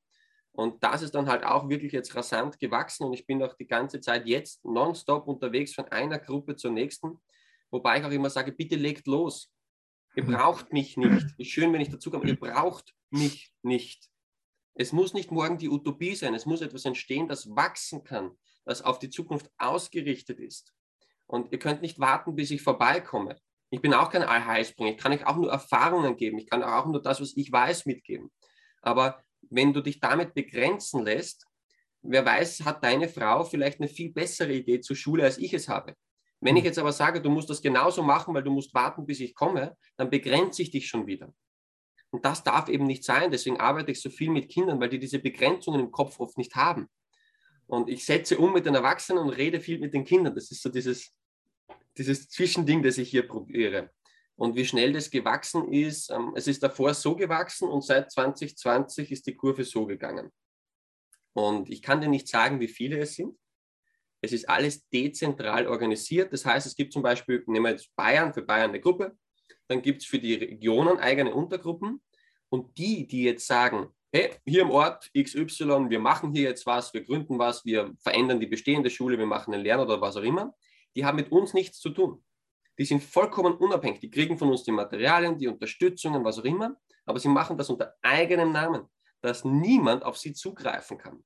Und das ist dann halt auch wirklich jetzt rasant gewachsen und ich bin auch die ganze Zeit jetzt nonstop unterwegs von einer Gruppe zur nächsten, wobei ich auch immer sage, bitte legt los. Ihr mhm. braucht mich nicht. Ist schön, wenn ich dazu komme, ihr braucht mich nicht. Es muss nicht morgen die Utopie sein, es muss etwas entstehen, das wachsen kann, das auf die Zukunft ausgerichtet ist. Und ihr könnt nicht warten, bis ich vorbeikomme. Ich bin auch kein Allheilsbringer. Ich kann euch auch nur Erfahrungen geben. Ich kann auch nur das, was ich weiß, mitgeben. Aber wenn du dich damit begrenzen lässt, wer weiß, hat deine Frau vielleicht eine viel bessere Idee zur Schule, als ich es habe. Wenn ich hm. jetzt aber sage, du musst das genauso machen, weil du musst warten, bis ich komme, dann begrenze ich dich schon wieder. Und das darf eben nicht sein. Deswegen arbeite ich so viel mit Kindern, weil die diese Begrenzungen im Kopf oft nicht haben. Und ich setze um mit den Erwachsenen und rede viel mit den Kindern. Das ist so dieses, dieses Zwischending, das ich hier probiere. Und wie schnell das gewachsen ist, ähm, es ist davor so gewachsen und seit 2020 ist die Kurve so gegangen. Und ich kann dir nicht sagen, wie viele es sind. Es ist alles dezentral organisiert. Das heißt, es gibt zum Beispiel, nehmen wir jetzt Bayern, für Bayern eine Gruppe, dann gibt es für die Regionen eigene Untergruppen. Und die, die jetzt sagen, hey, hier im Ort XY, wir machen hier jetzt was, wir gründen was, wir verändern die bestehende Schule, wir machen einen Lern oder was auch immer, die haben mit uns nichts zu tun. Die sind vollkommen unabhängig. Die kriegen von uns die Materialien, die Unterstützungen, was auch immer, aber sie machen das unter eigenem Namen, dass niemand auf sie zugreifen kann.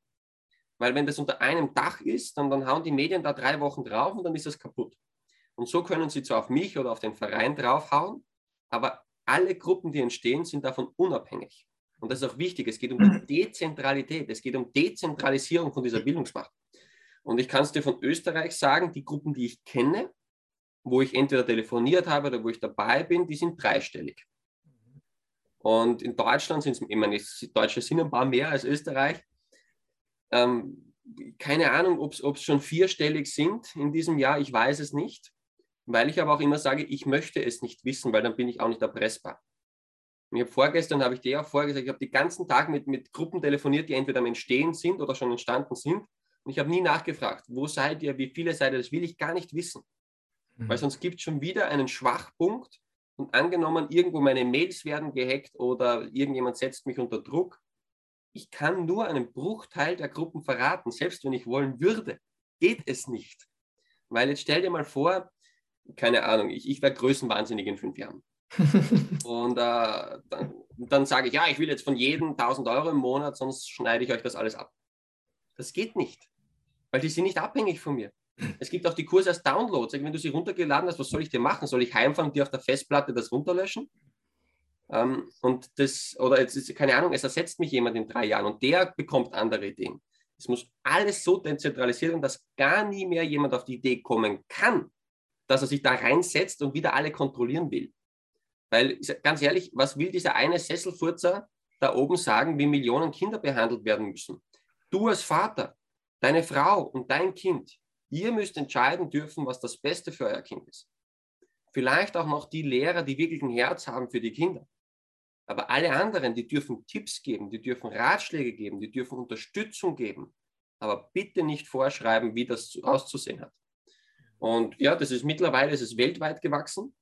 Weil wenn das unter einem Dach ist, dann, dann hauen die Medien da drei Wochen drauf und dann ist das kaputt. Und so können sie zwar auf mich oder auf den Verein draufhauen, aber alle Gruppen, die entstehen, sind davon unabhängig. Und das ist auch wichtig. Es geht um die Dezentralität. Es geht um Dezentralisierung von dieser Bildungsmacht. Und ich kann es dir von Österreich sagen, die Gruppen, die ich kenne, wo ich entweder telefoniert habe oder wo ich dabei bin, die sind dreistellig. Und in Deutschland sind es, ich meine, Deutsche sind ein paar mehr als Österreich. Ähm, keine Ahnung, ob es schon vierstellig sind in diesem Jahr, ich weiß es nicht, weil ich aber auch immer sage, ich möchte es nicht wissen, weil dann bin ich auch nicht erpressbar. Und ich habe vorgestern, habe ich dir auch vorgesagt, ich habe den ganzen Tag mit, mit Gruppen telefoniert, die entweder am Entstehen sind oder schon entstanden sind und ich habe nie nachgefragt, wo seid ihr, wie viele seid ihr, das will ich gar nicht wissen. Mhm. Weil sonst gibt es schon wieder einen Schwachpunkt und angenommen, irgendwo meine Mails werden gehackt oder irgendjemand setzt mich unter Druck. Ich kann nur einen Bruchteil der Gruppen verraten, selbst wenn ich wollen würde. Geht es nicht. Weil jetzt stell dir mal vor, keine Ahnung, ich, ich wäre größenwahnsinnig in fünf Jahren. und äh, dann, dann sage ich, ja, ich will jetzt von jedem 1000 Euro im Monat, sonst schneide ich euch das alles ab. Das geht nicht weil die sind nicht abhängig von mir. Es gibt auch die Kurse als Download. Wenn du sie runtergeladen hast, was soll ich dir machen? Soll ich heimfahren und dir auf der Festplatte das runterlöschen? Ähm, und das, oder jetzt ist keine Ahnung, es ersetzt mich jemand in drei Jahren und der bekommt andere Ideen. Es muss alles so dezentralisiert werden, dass gar nie mehr jemand auf die Idee kommen kann, dass er sich da reinsetzt und wieder alle kontrollieren will. Weil, ganz ehrlich, was will dieser eine Sesselfurzer da oben sagen, wie Millionen Kinder behandelt werden müssen? Du als Vater, Deine Frau und dein Kind, ihr müsst entscheiden dürfen, was das Beste für euer Kind ist. Vielleicht auch noch die Lehrer, die wirklich ein Herz haben für die Kinder. Aber alle anderen, die dürfen Tipps geben, die dürfen Ratschläge geben, die dürfen Unterstützung geben. Aber bitte nicht vorschreiben, wie das auszusehen hat. Und ja, das ist mittlerweile, es ist weltweit gewachsen.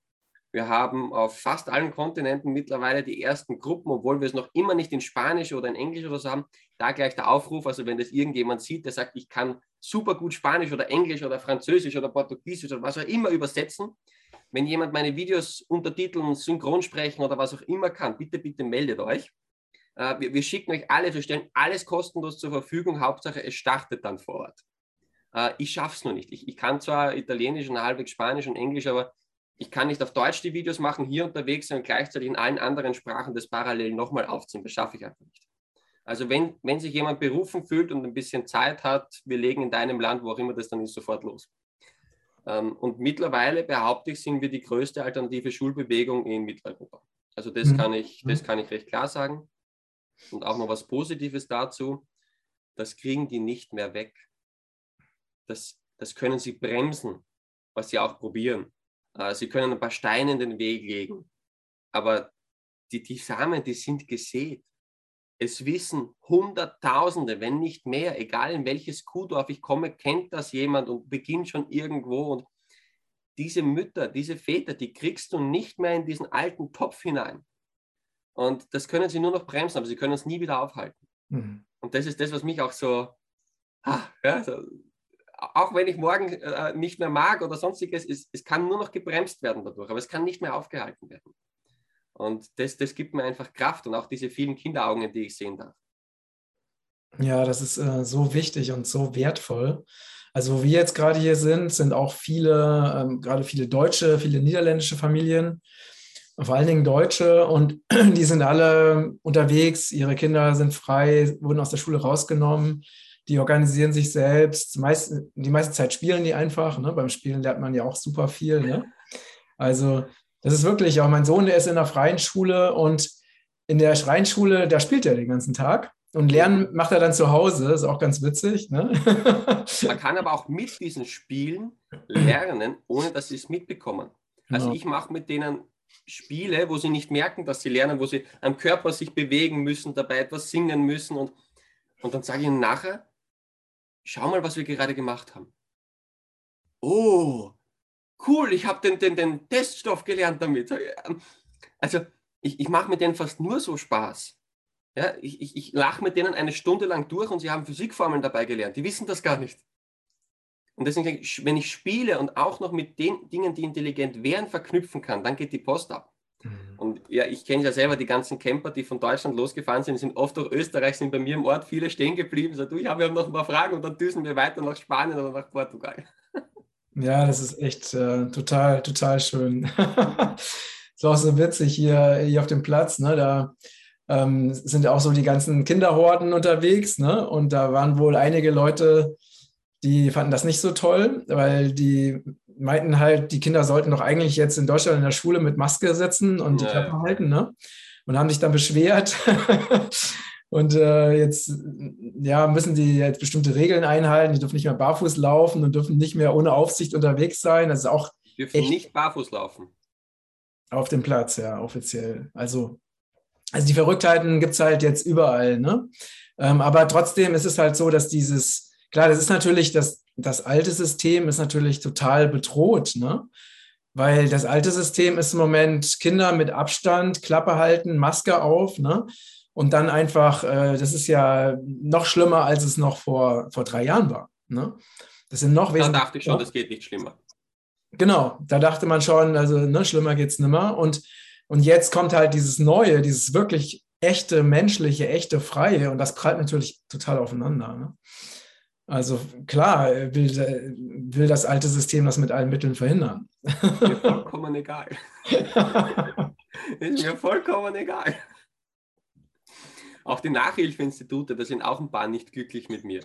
Wir haben auf fast allen Kontinenten mittlerweile die ersten Gruppen, obwohl wir es noch immer nicht in Spanisch oder in Englisch oder so haben. Da gleich der Aufruf, also wenn das irgendjemand sieht, der sagt, ich kann super gut Spanisch oder Englisch oder Französisch oder Portugiesisch oder was auch immer übersetzen. Wenn jemand meine Videos untertiteln, synchron sprechen oder was auch immer kann, bitte, bitte meldet euch. äh, wir, wir, schicken euch alles, wir stellen alles kostenlos zur Verfügung, Hauptsache es startet dann vor Ort. Äh, ich schaffe es nur nicht. Ich, ich kann zwar Italienisch und halbwegs Spanisch und Englisch, aber ich kann nicht auf Deutsch die Videos machen, hier unterwegs und gleichzeitig in allen anderen Sprachen das parallel nochmal aufziehen. Das schaffe ich einfach nicht. Also wenn, wenn sich jemand berufen fühlt und ein bisschen Zeit hat, wir legen in deinem Land, wo auch immer das dann ist, sofort los. Ähm, und mittlerweile, behaupte ich, sind wir die größte alternative Schulbewegung in Mitteleuropa. Also das, mhm. kann ich, das kann ich recht klar sagen. Und auch noch was Positives dazu, das kriegen die nicht mehr weg. Das, das können sie bremsen, was sie auch probieren. Äh, sie können ein paar Steine in den Weg legen, aber die, die Samen, die sind gesät. Es wissen Hunderttausende, wenn nicht mehr, egal in welches Kuhdorf ich komme, kennt das jemand und beginnt schon irgendwo. Und diese Mütter, diese Väter, die kriegst du nicht mehr in diesen alten Topf hinein. Und das können sie nur noch bremsen, aber sie können es nie wieder aufhalten. Mhm. Und das ist das, was mich auch so, ah, ja, so auch wenn ich morgen äh, nicht mehr mag oder sonstiges, es, es kann nur noch gebremst werden dadurch, aber es kann nicht mehr aufgehalten werden. Und das, das gibt mir einfach Kraft und auch diese vielen Kinderaugen, die ich sehen darf. Ja, das ist äh, so wichtig und so wertvoll. Also, wo wir jetzt gerade hier sind, sind auch viele, ähm, gerade viele deutsche, viele niederländische Familien, vor allen Dingen Deutsche, und die sind alle unterwegs. Ihre Kinder sind frei, wurden aus der Schule rausgenommen. Die organisieren sich selbst. Meist, die meiste Zeit spielen die einfach. Ne? Beim Spielen lernt man ja auch super viel. Ne? Also, das ist wirklich auch mein Sohn, der ist in der freien Schule und in der Schreinschule, da spielt er den ganzen Tag. Und Lernen macht er dann zu Hause, ist auch ganz witzig. Ne? Man kann aber auch mit diesen Spielen lernen, ohne dass sie es mitbekommen. Also genau. ich mache mit denen Spiele, wo sie nicht merken, dass sie lernen, wo sie am Körper sich bewegen müssen, dabei etwas singen müssen. Und, und dann sage ich ihnen nachher, schau mal, was wir gerade gemacht haben. Oh, cool, ich habe den, den, den Teststoff gelernt damit. Also ich, ich mache mit denen fast nur so Spaß. Ja, ich ich, ich lache mit denen eine Stunde lang durch und sie haben Physikformeln dabei gelernt. Die wissen das gar nicht. Und deswegen, wenn ich spiele und auch noch mit den Dingen, die intelligent wären, verknüpfen kann, dann geht die Post ab. Mhm. Und ja, ich kenne ja selber die ganzen Camper, die von Deutschland losgefahren sind, sind oft durch Österreich, sind bei mir im Ort viele stehen geblieben. So, du, ich habe noch ein paar Fragen und dann düsen wir weiter nach Spanien oder nach Portugal. Ja, das ist echt äh, total, total schön. ist auch so witzig hier, hier auf dem Platz. Ne? Da ähm, sind ja auch so die ganzen Kinderhorden unterwegs. Ne? Und da waren wohl einige Leute, die fanden das nicht so toll, weil die meinten halt, die Kinder sollten doch eigentlich jetzt in Deutschland in der Schule mit Maske sitzen und die Klappe halten. Ne? Und haben sich dann beschwert. Und äh, jetzt ja, müssen die jetzt bestimmte Regeln einhalten. Die dürfen nicht mehr barfuß laufen und dürfen nicht mehr ohne Aufsicht unterwegs sein. Das ist auch. Die dürfen nicht barfuß laufen. Auf dem Platz, ja, offiziell. Also also die Verrücktheiten gibt es halt jetzt überall. Ne? Ähm, aber trotzdem ist es halt so, dass dieses, klar, das ist natürlich, das, das alte System ist natürlich total bedroht, ne? weil das alte System ist im Moment Kinder mit Abstand, Klappe halten, Maske auf, ne? Und dann einfach, äh, das ist ja noch schlimmer, als es noch vor, vor drei Jahren war. Ne? Das sind noch wesentlich. Da dachte ich schon, das geht nicht schlimmer. Genau, da dachte man schon, also ne, schlimmer geht es nimmer. Und und jetzt kommt halt dieses Neue, dieses wirklich echte, menschliche, echte Freie und das prallt natürlich total aufeinander. Ne? Also klar will, will das alte System das mit allen Mitteln verhindern. Mir vollkommen egal. ist mir vollkommen egal. Auch die Nachhilfeinstitute, da sind auch ein paar nicht glücklich mit mir.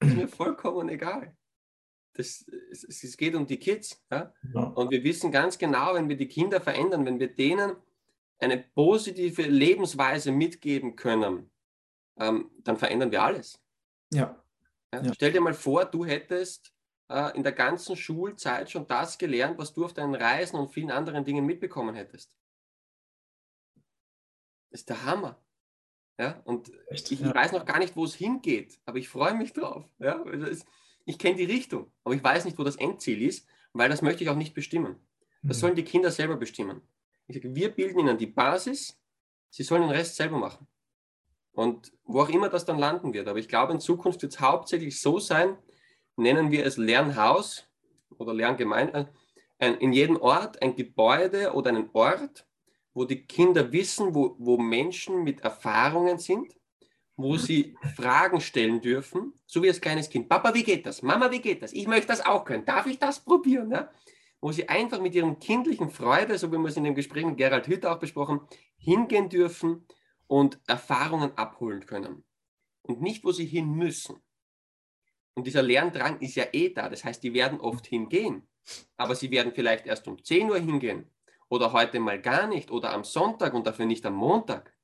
Ist mir vollkommen egal das, es, es geht um die Kids. Ja? ja? Und wir wissen ganz genau, wenn wir die Kinder verändern, wenn wir denen eine positive Lebensweise mitgeben können, ähm, dann verändern wir alles. Ja. Ja. ja. Stell dir mal vor, du hättest äh, in der ganzen Schulzeit schon das gelernt, was du auf deinen Reisen und vielen anderen Dingen mitbekommen hättest. Das ist der Hammer. Ja, und Echt? ich, ich weiß noch gar nicht, wo es hingeht, aber ich freue mich drauf. Ja, also es, ich kenne die Richtung, aber ich weiß nicht, wo das Endziel ist, weil das möchte ich auch nicht bestimmen. Das mhm. sollen die Kinder selber bestimmen. Ich sage, wir bilden ihnen die Basis, sie sollen den Rest selber machen. Und wo auch immer das dann landen wird. Aber ich glaube, in Zukunft wird es hauptsächlich so sein, nennen wir es Lernhaus oder Lerngemeinde, in jedem Ort ein Gebäude oder einen Ort, wo die Kinder wissen, wo, wo Menschen mit Erfahrungen sind, wo sie Fragen stellen dürfen, so wie als kleines Kind. Papa, wie geht das? Mama, wie geht das? Ich möchte das auch können. Darf ich das probieren? Ja? Wo sie einfach mit ihrem kindlichen Freude, so wie wir es in dem Gespräch mit Gerald Hütter auch besprochen, hingehen dürfen und Erfahrungen abholen können. Und nicht, wo sie hin müssen. Und dieser Lerndrang ist ja eh da. Das heißt, die werden oft hingehen. Aber sie werden vielleicht erst um 10 Uhr hingehen. Oder heute mal gar nicht. Oder am Sonntag und dafür nicht am Montag.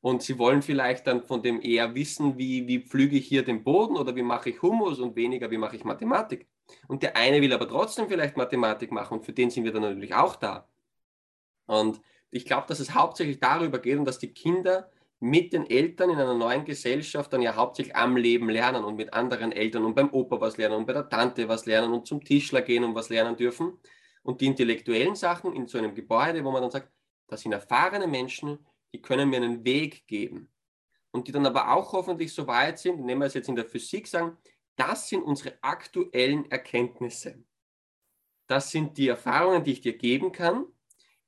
Und sie wollen vielleicht dann von dem eher wissen, wie, wie pflüge ich hier den Boden oder wie mache ich Humus und weniger, wie mache ich Mathematik. Und der eine will aber trotzdem vielleicht Mathematik machen und für den sind wir dann natürlich auch da. Und ich glaube, dass es hauptsächlich darüber geht und dass die Kinder mit den Eltern in einer neuen Gesellschaft dann ja hauptsächlich am Leben lernen und mit anderen Eltern und beim Opa was lernen und bei der Tante was lernen und zum Tischler gehen und was lernen dürfen. Und die intellektuellen Sachen in so einem Gebäude, wo man dann sagt, das sind erfahrene Menschen, die können mir einen Weg geben. Und die dann aber auch hoffentlich so weit sind, nehmen wir es jetzt in der Physik sagen, das sind unsere aktuellen Erkenntnisse. Das sind die Erfahrungen, die ich dir geben kann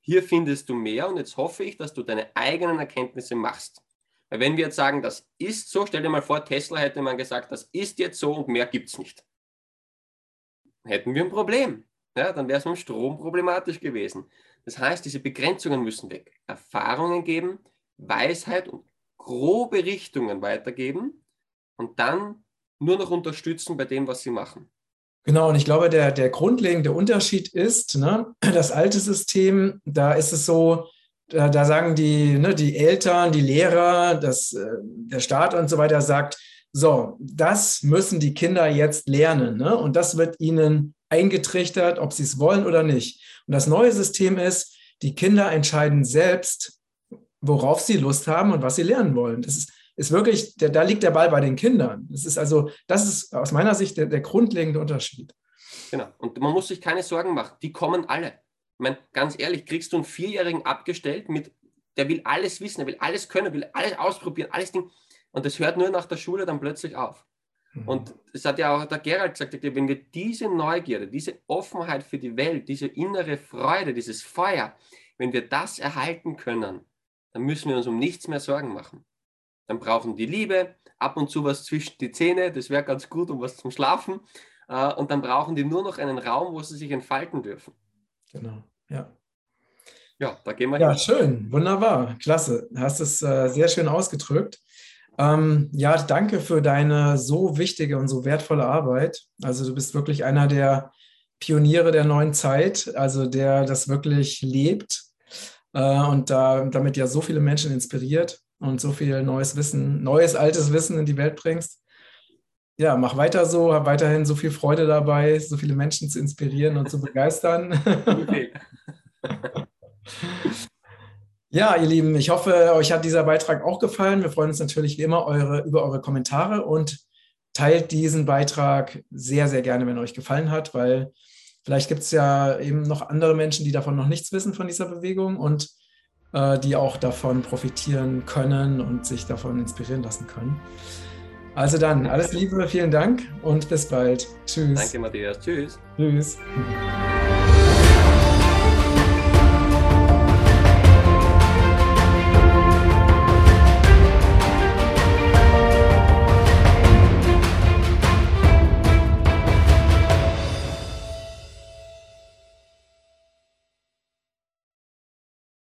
hier findest du mehr und jetzt hoffe ich, dass du deine eigenen Erkenntnisse machst. Weil wenn wir jetzt sagen, das ist so, stell dir mal vor, Tesla hätte man gesagt, das ist jetzt so und mehr gibt es nicht. Hätten wir ein Problem. Ja, dann wäre es mit dem Strom problematisch gewesen. Das heißt, diese Begrenzungen müssen weg. Erfahrungen geben, Weisheit und grobe Richtungen weitergeben und dann nur noch unterstützen bei dem, was sie machen. Genau, und ich glaube, der, der grundlegende Unterschied ist, ne, das alte System, da ist es so, da, da sagen die, ne, die Eltern, die Lehrer, das, äh, der Staat und so weiter sagt, so, das müssen die Kinder jetzt lernen. Ne? Und das wird ihnen eingetrichtert, ob sie es wollen oder nicht. Und das neue System ist, die Kinder entscheiden selbst, worauf sie Lust haben und was sie lernen wollen. Das ist ist wirklich, der, da liegt der Ball bei den Kindern. Das ist also, das ist aus meiner Sicht der, der grundlegende Unterschied. Genau. Und man muss sich keine Sorgen machen. Die kommen alle. Ich meine, ganz ehrlich, kriegst du einen Vierjährigen abgestellt mit, der will alles wissen, er will alles können, will alles ausprobieren, alles Ding. Und das hört nur nach der Schule dann plötzlich auf. Mhm. Und es hat ja auch der Gerald gesagt, wenn wir diese Neugierde, diese Offenheit für die Welt, diese innere Freude, dieses Feuer, wenn wir das erhalten können, dann müssen wir uns um nichts mehr Sorgen machen. Dann brauchen die Liebe, ab und zu was zwischen die Zähne, das wäre ganz gut, um was zum Schlafen. Äh, und dann brauchen die nur noch einen Raum, wo sie sich entfalten dürfen. Genau, ja. Ja, da gehen wir Ja, hin. schön, wunderbar, klasse. Du hast es äh, sehr schön ausgedrückt. Ähm, ja, danke für deine so wichtige und so wertvolle Arbeit. Also du bist wirklich einer der Pioniere der neuen Zeit, also der das wirklich lebt äh, und da, damit ja so viele Menschen inspiriert und so viel neues Wissen, neues, altes Wissen in die Welt bringst. Ja, mach weiter so, hab weiterhin so viel Freude dabei, so viele Menschen zu inspirieren und zu begeistern. Okay. ja, ihr Lieben, ich hoffe, euch hat dieser Beitrag auch gefallen. Wir freuen uns natürlich wie immer eure, über eure Kommentare und teilt diesen Beitrag sehr, sehr gerne, wenn er euch gefallen hat, weil vielleicht gibt es ja eben noch andere Menschen, die davon noch nichts wissen von dieser Bewegung und die auch davon profitieren können und sich davon inspirieren lassen können. Also dann, alles Liebe, vielen Dank und bis bald. Tschüss. Danke, Matthias. Tschüss. Tschüss.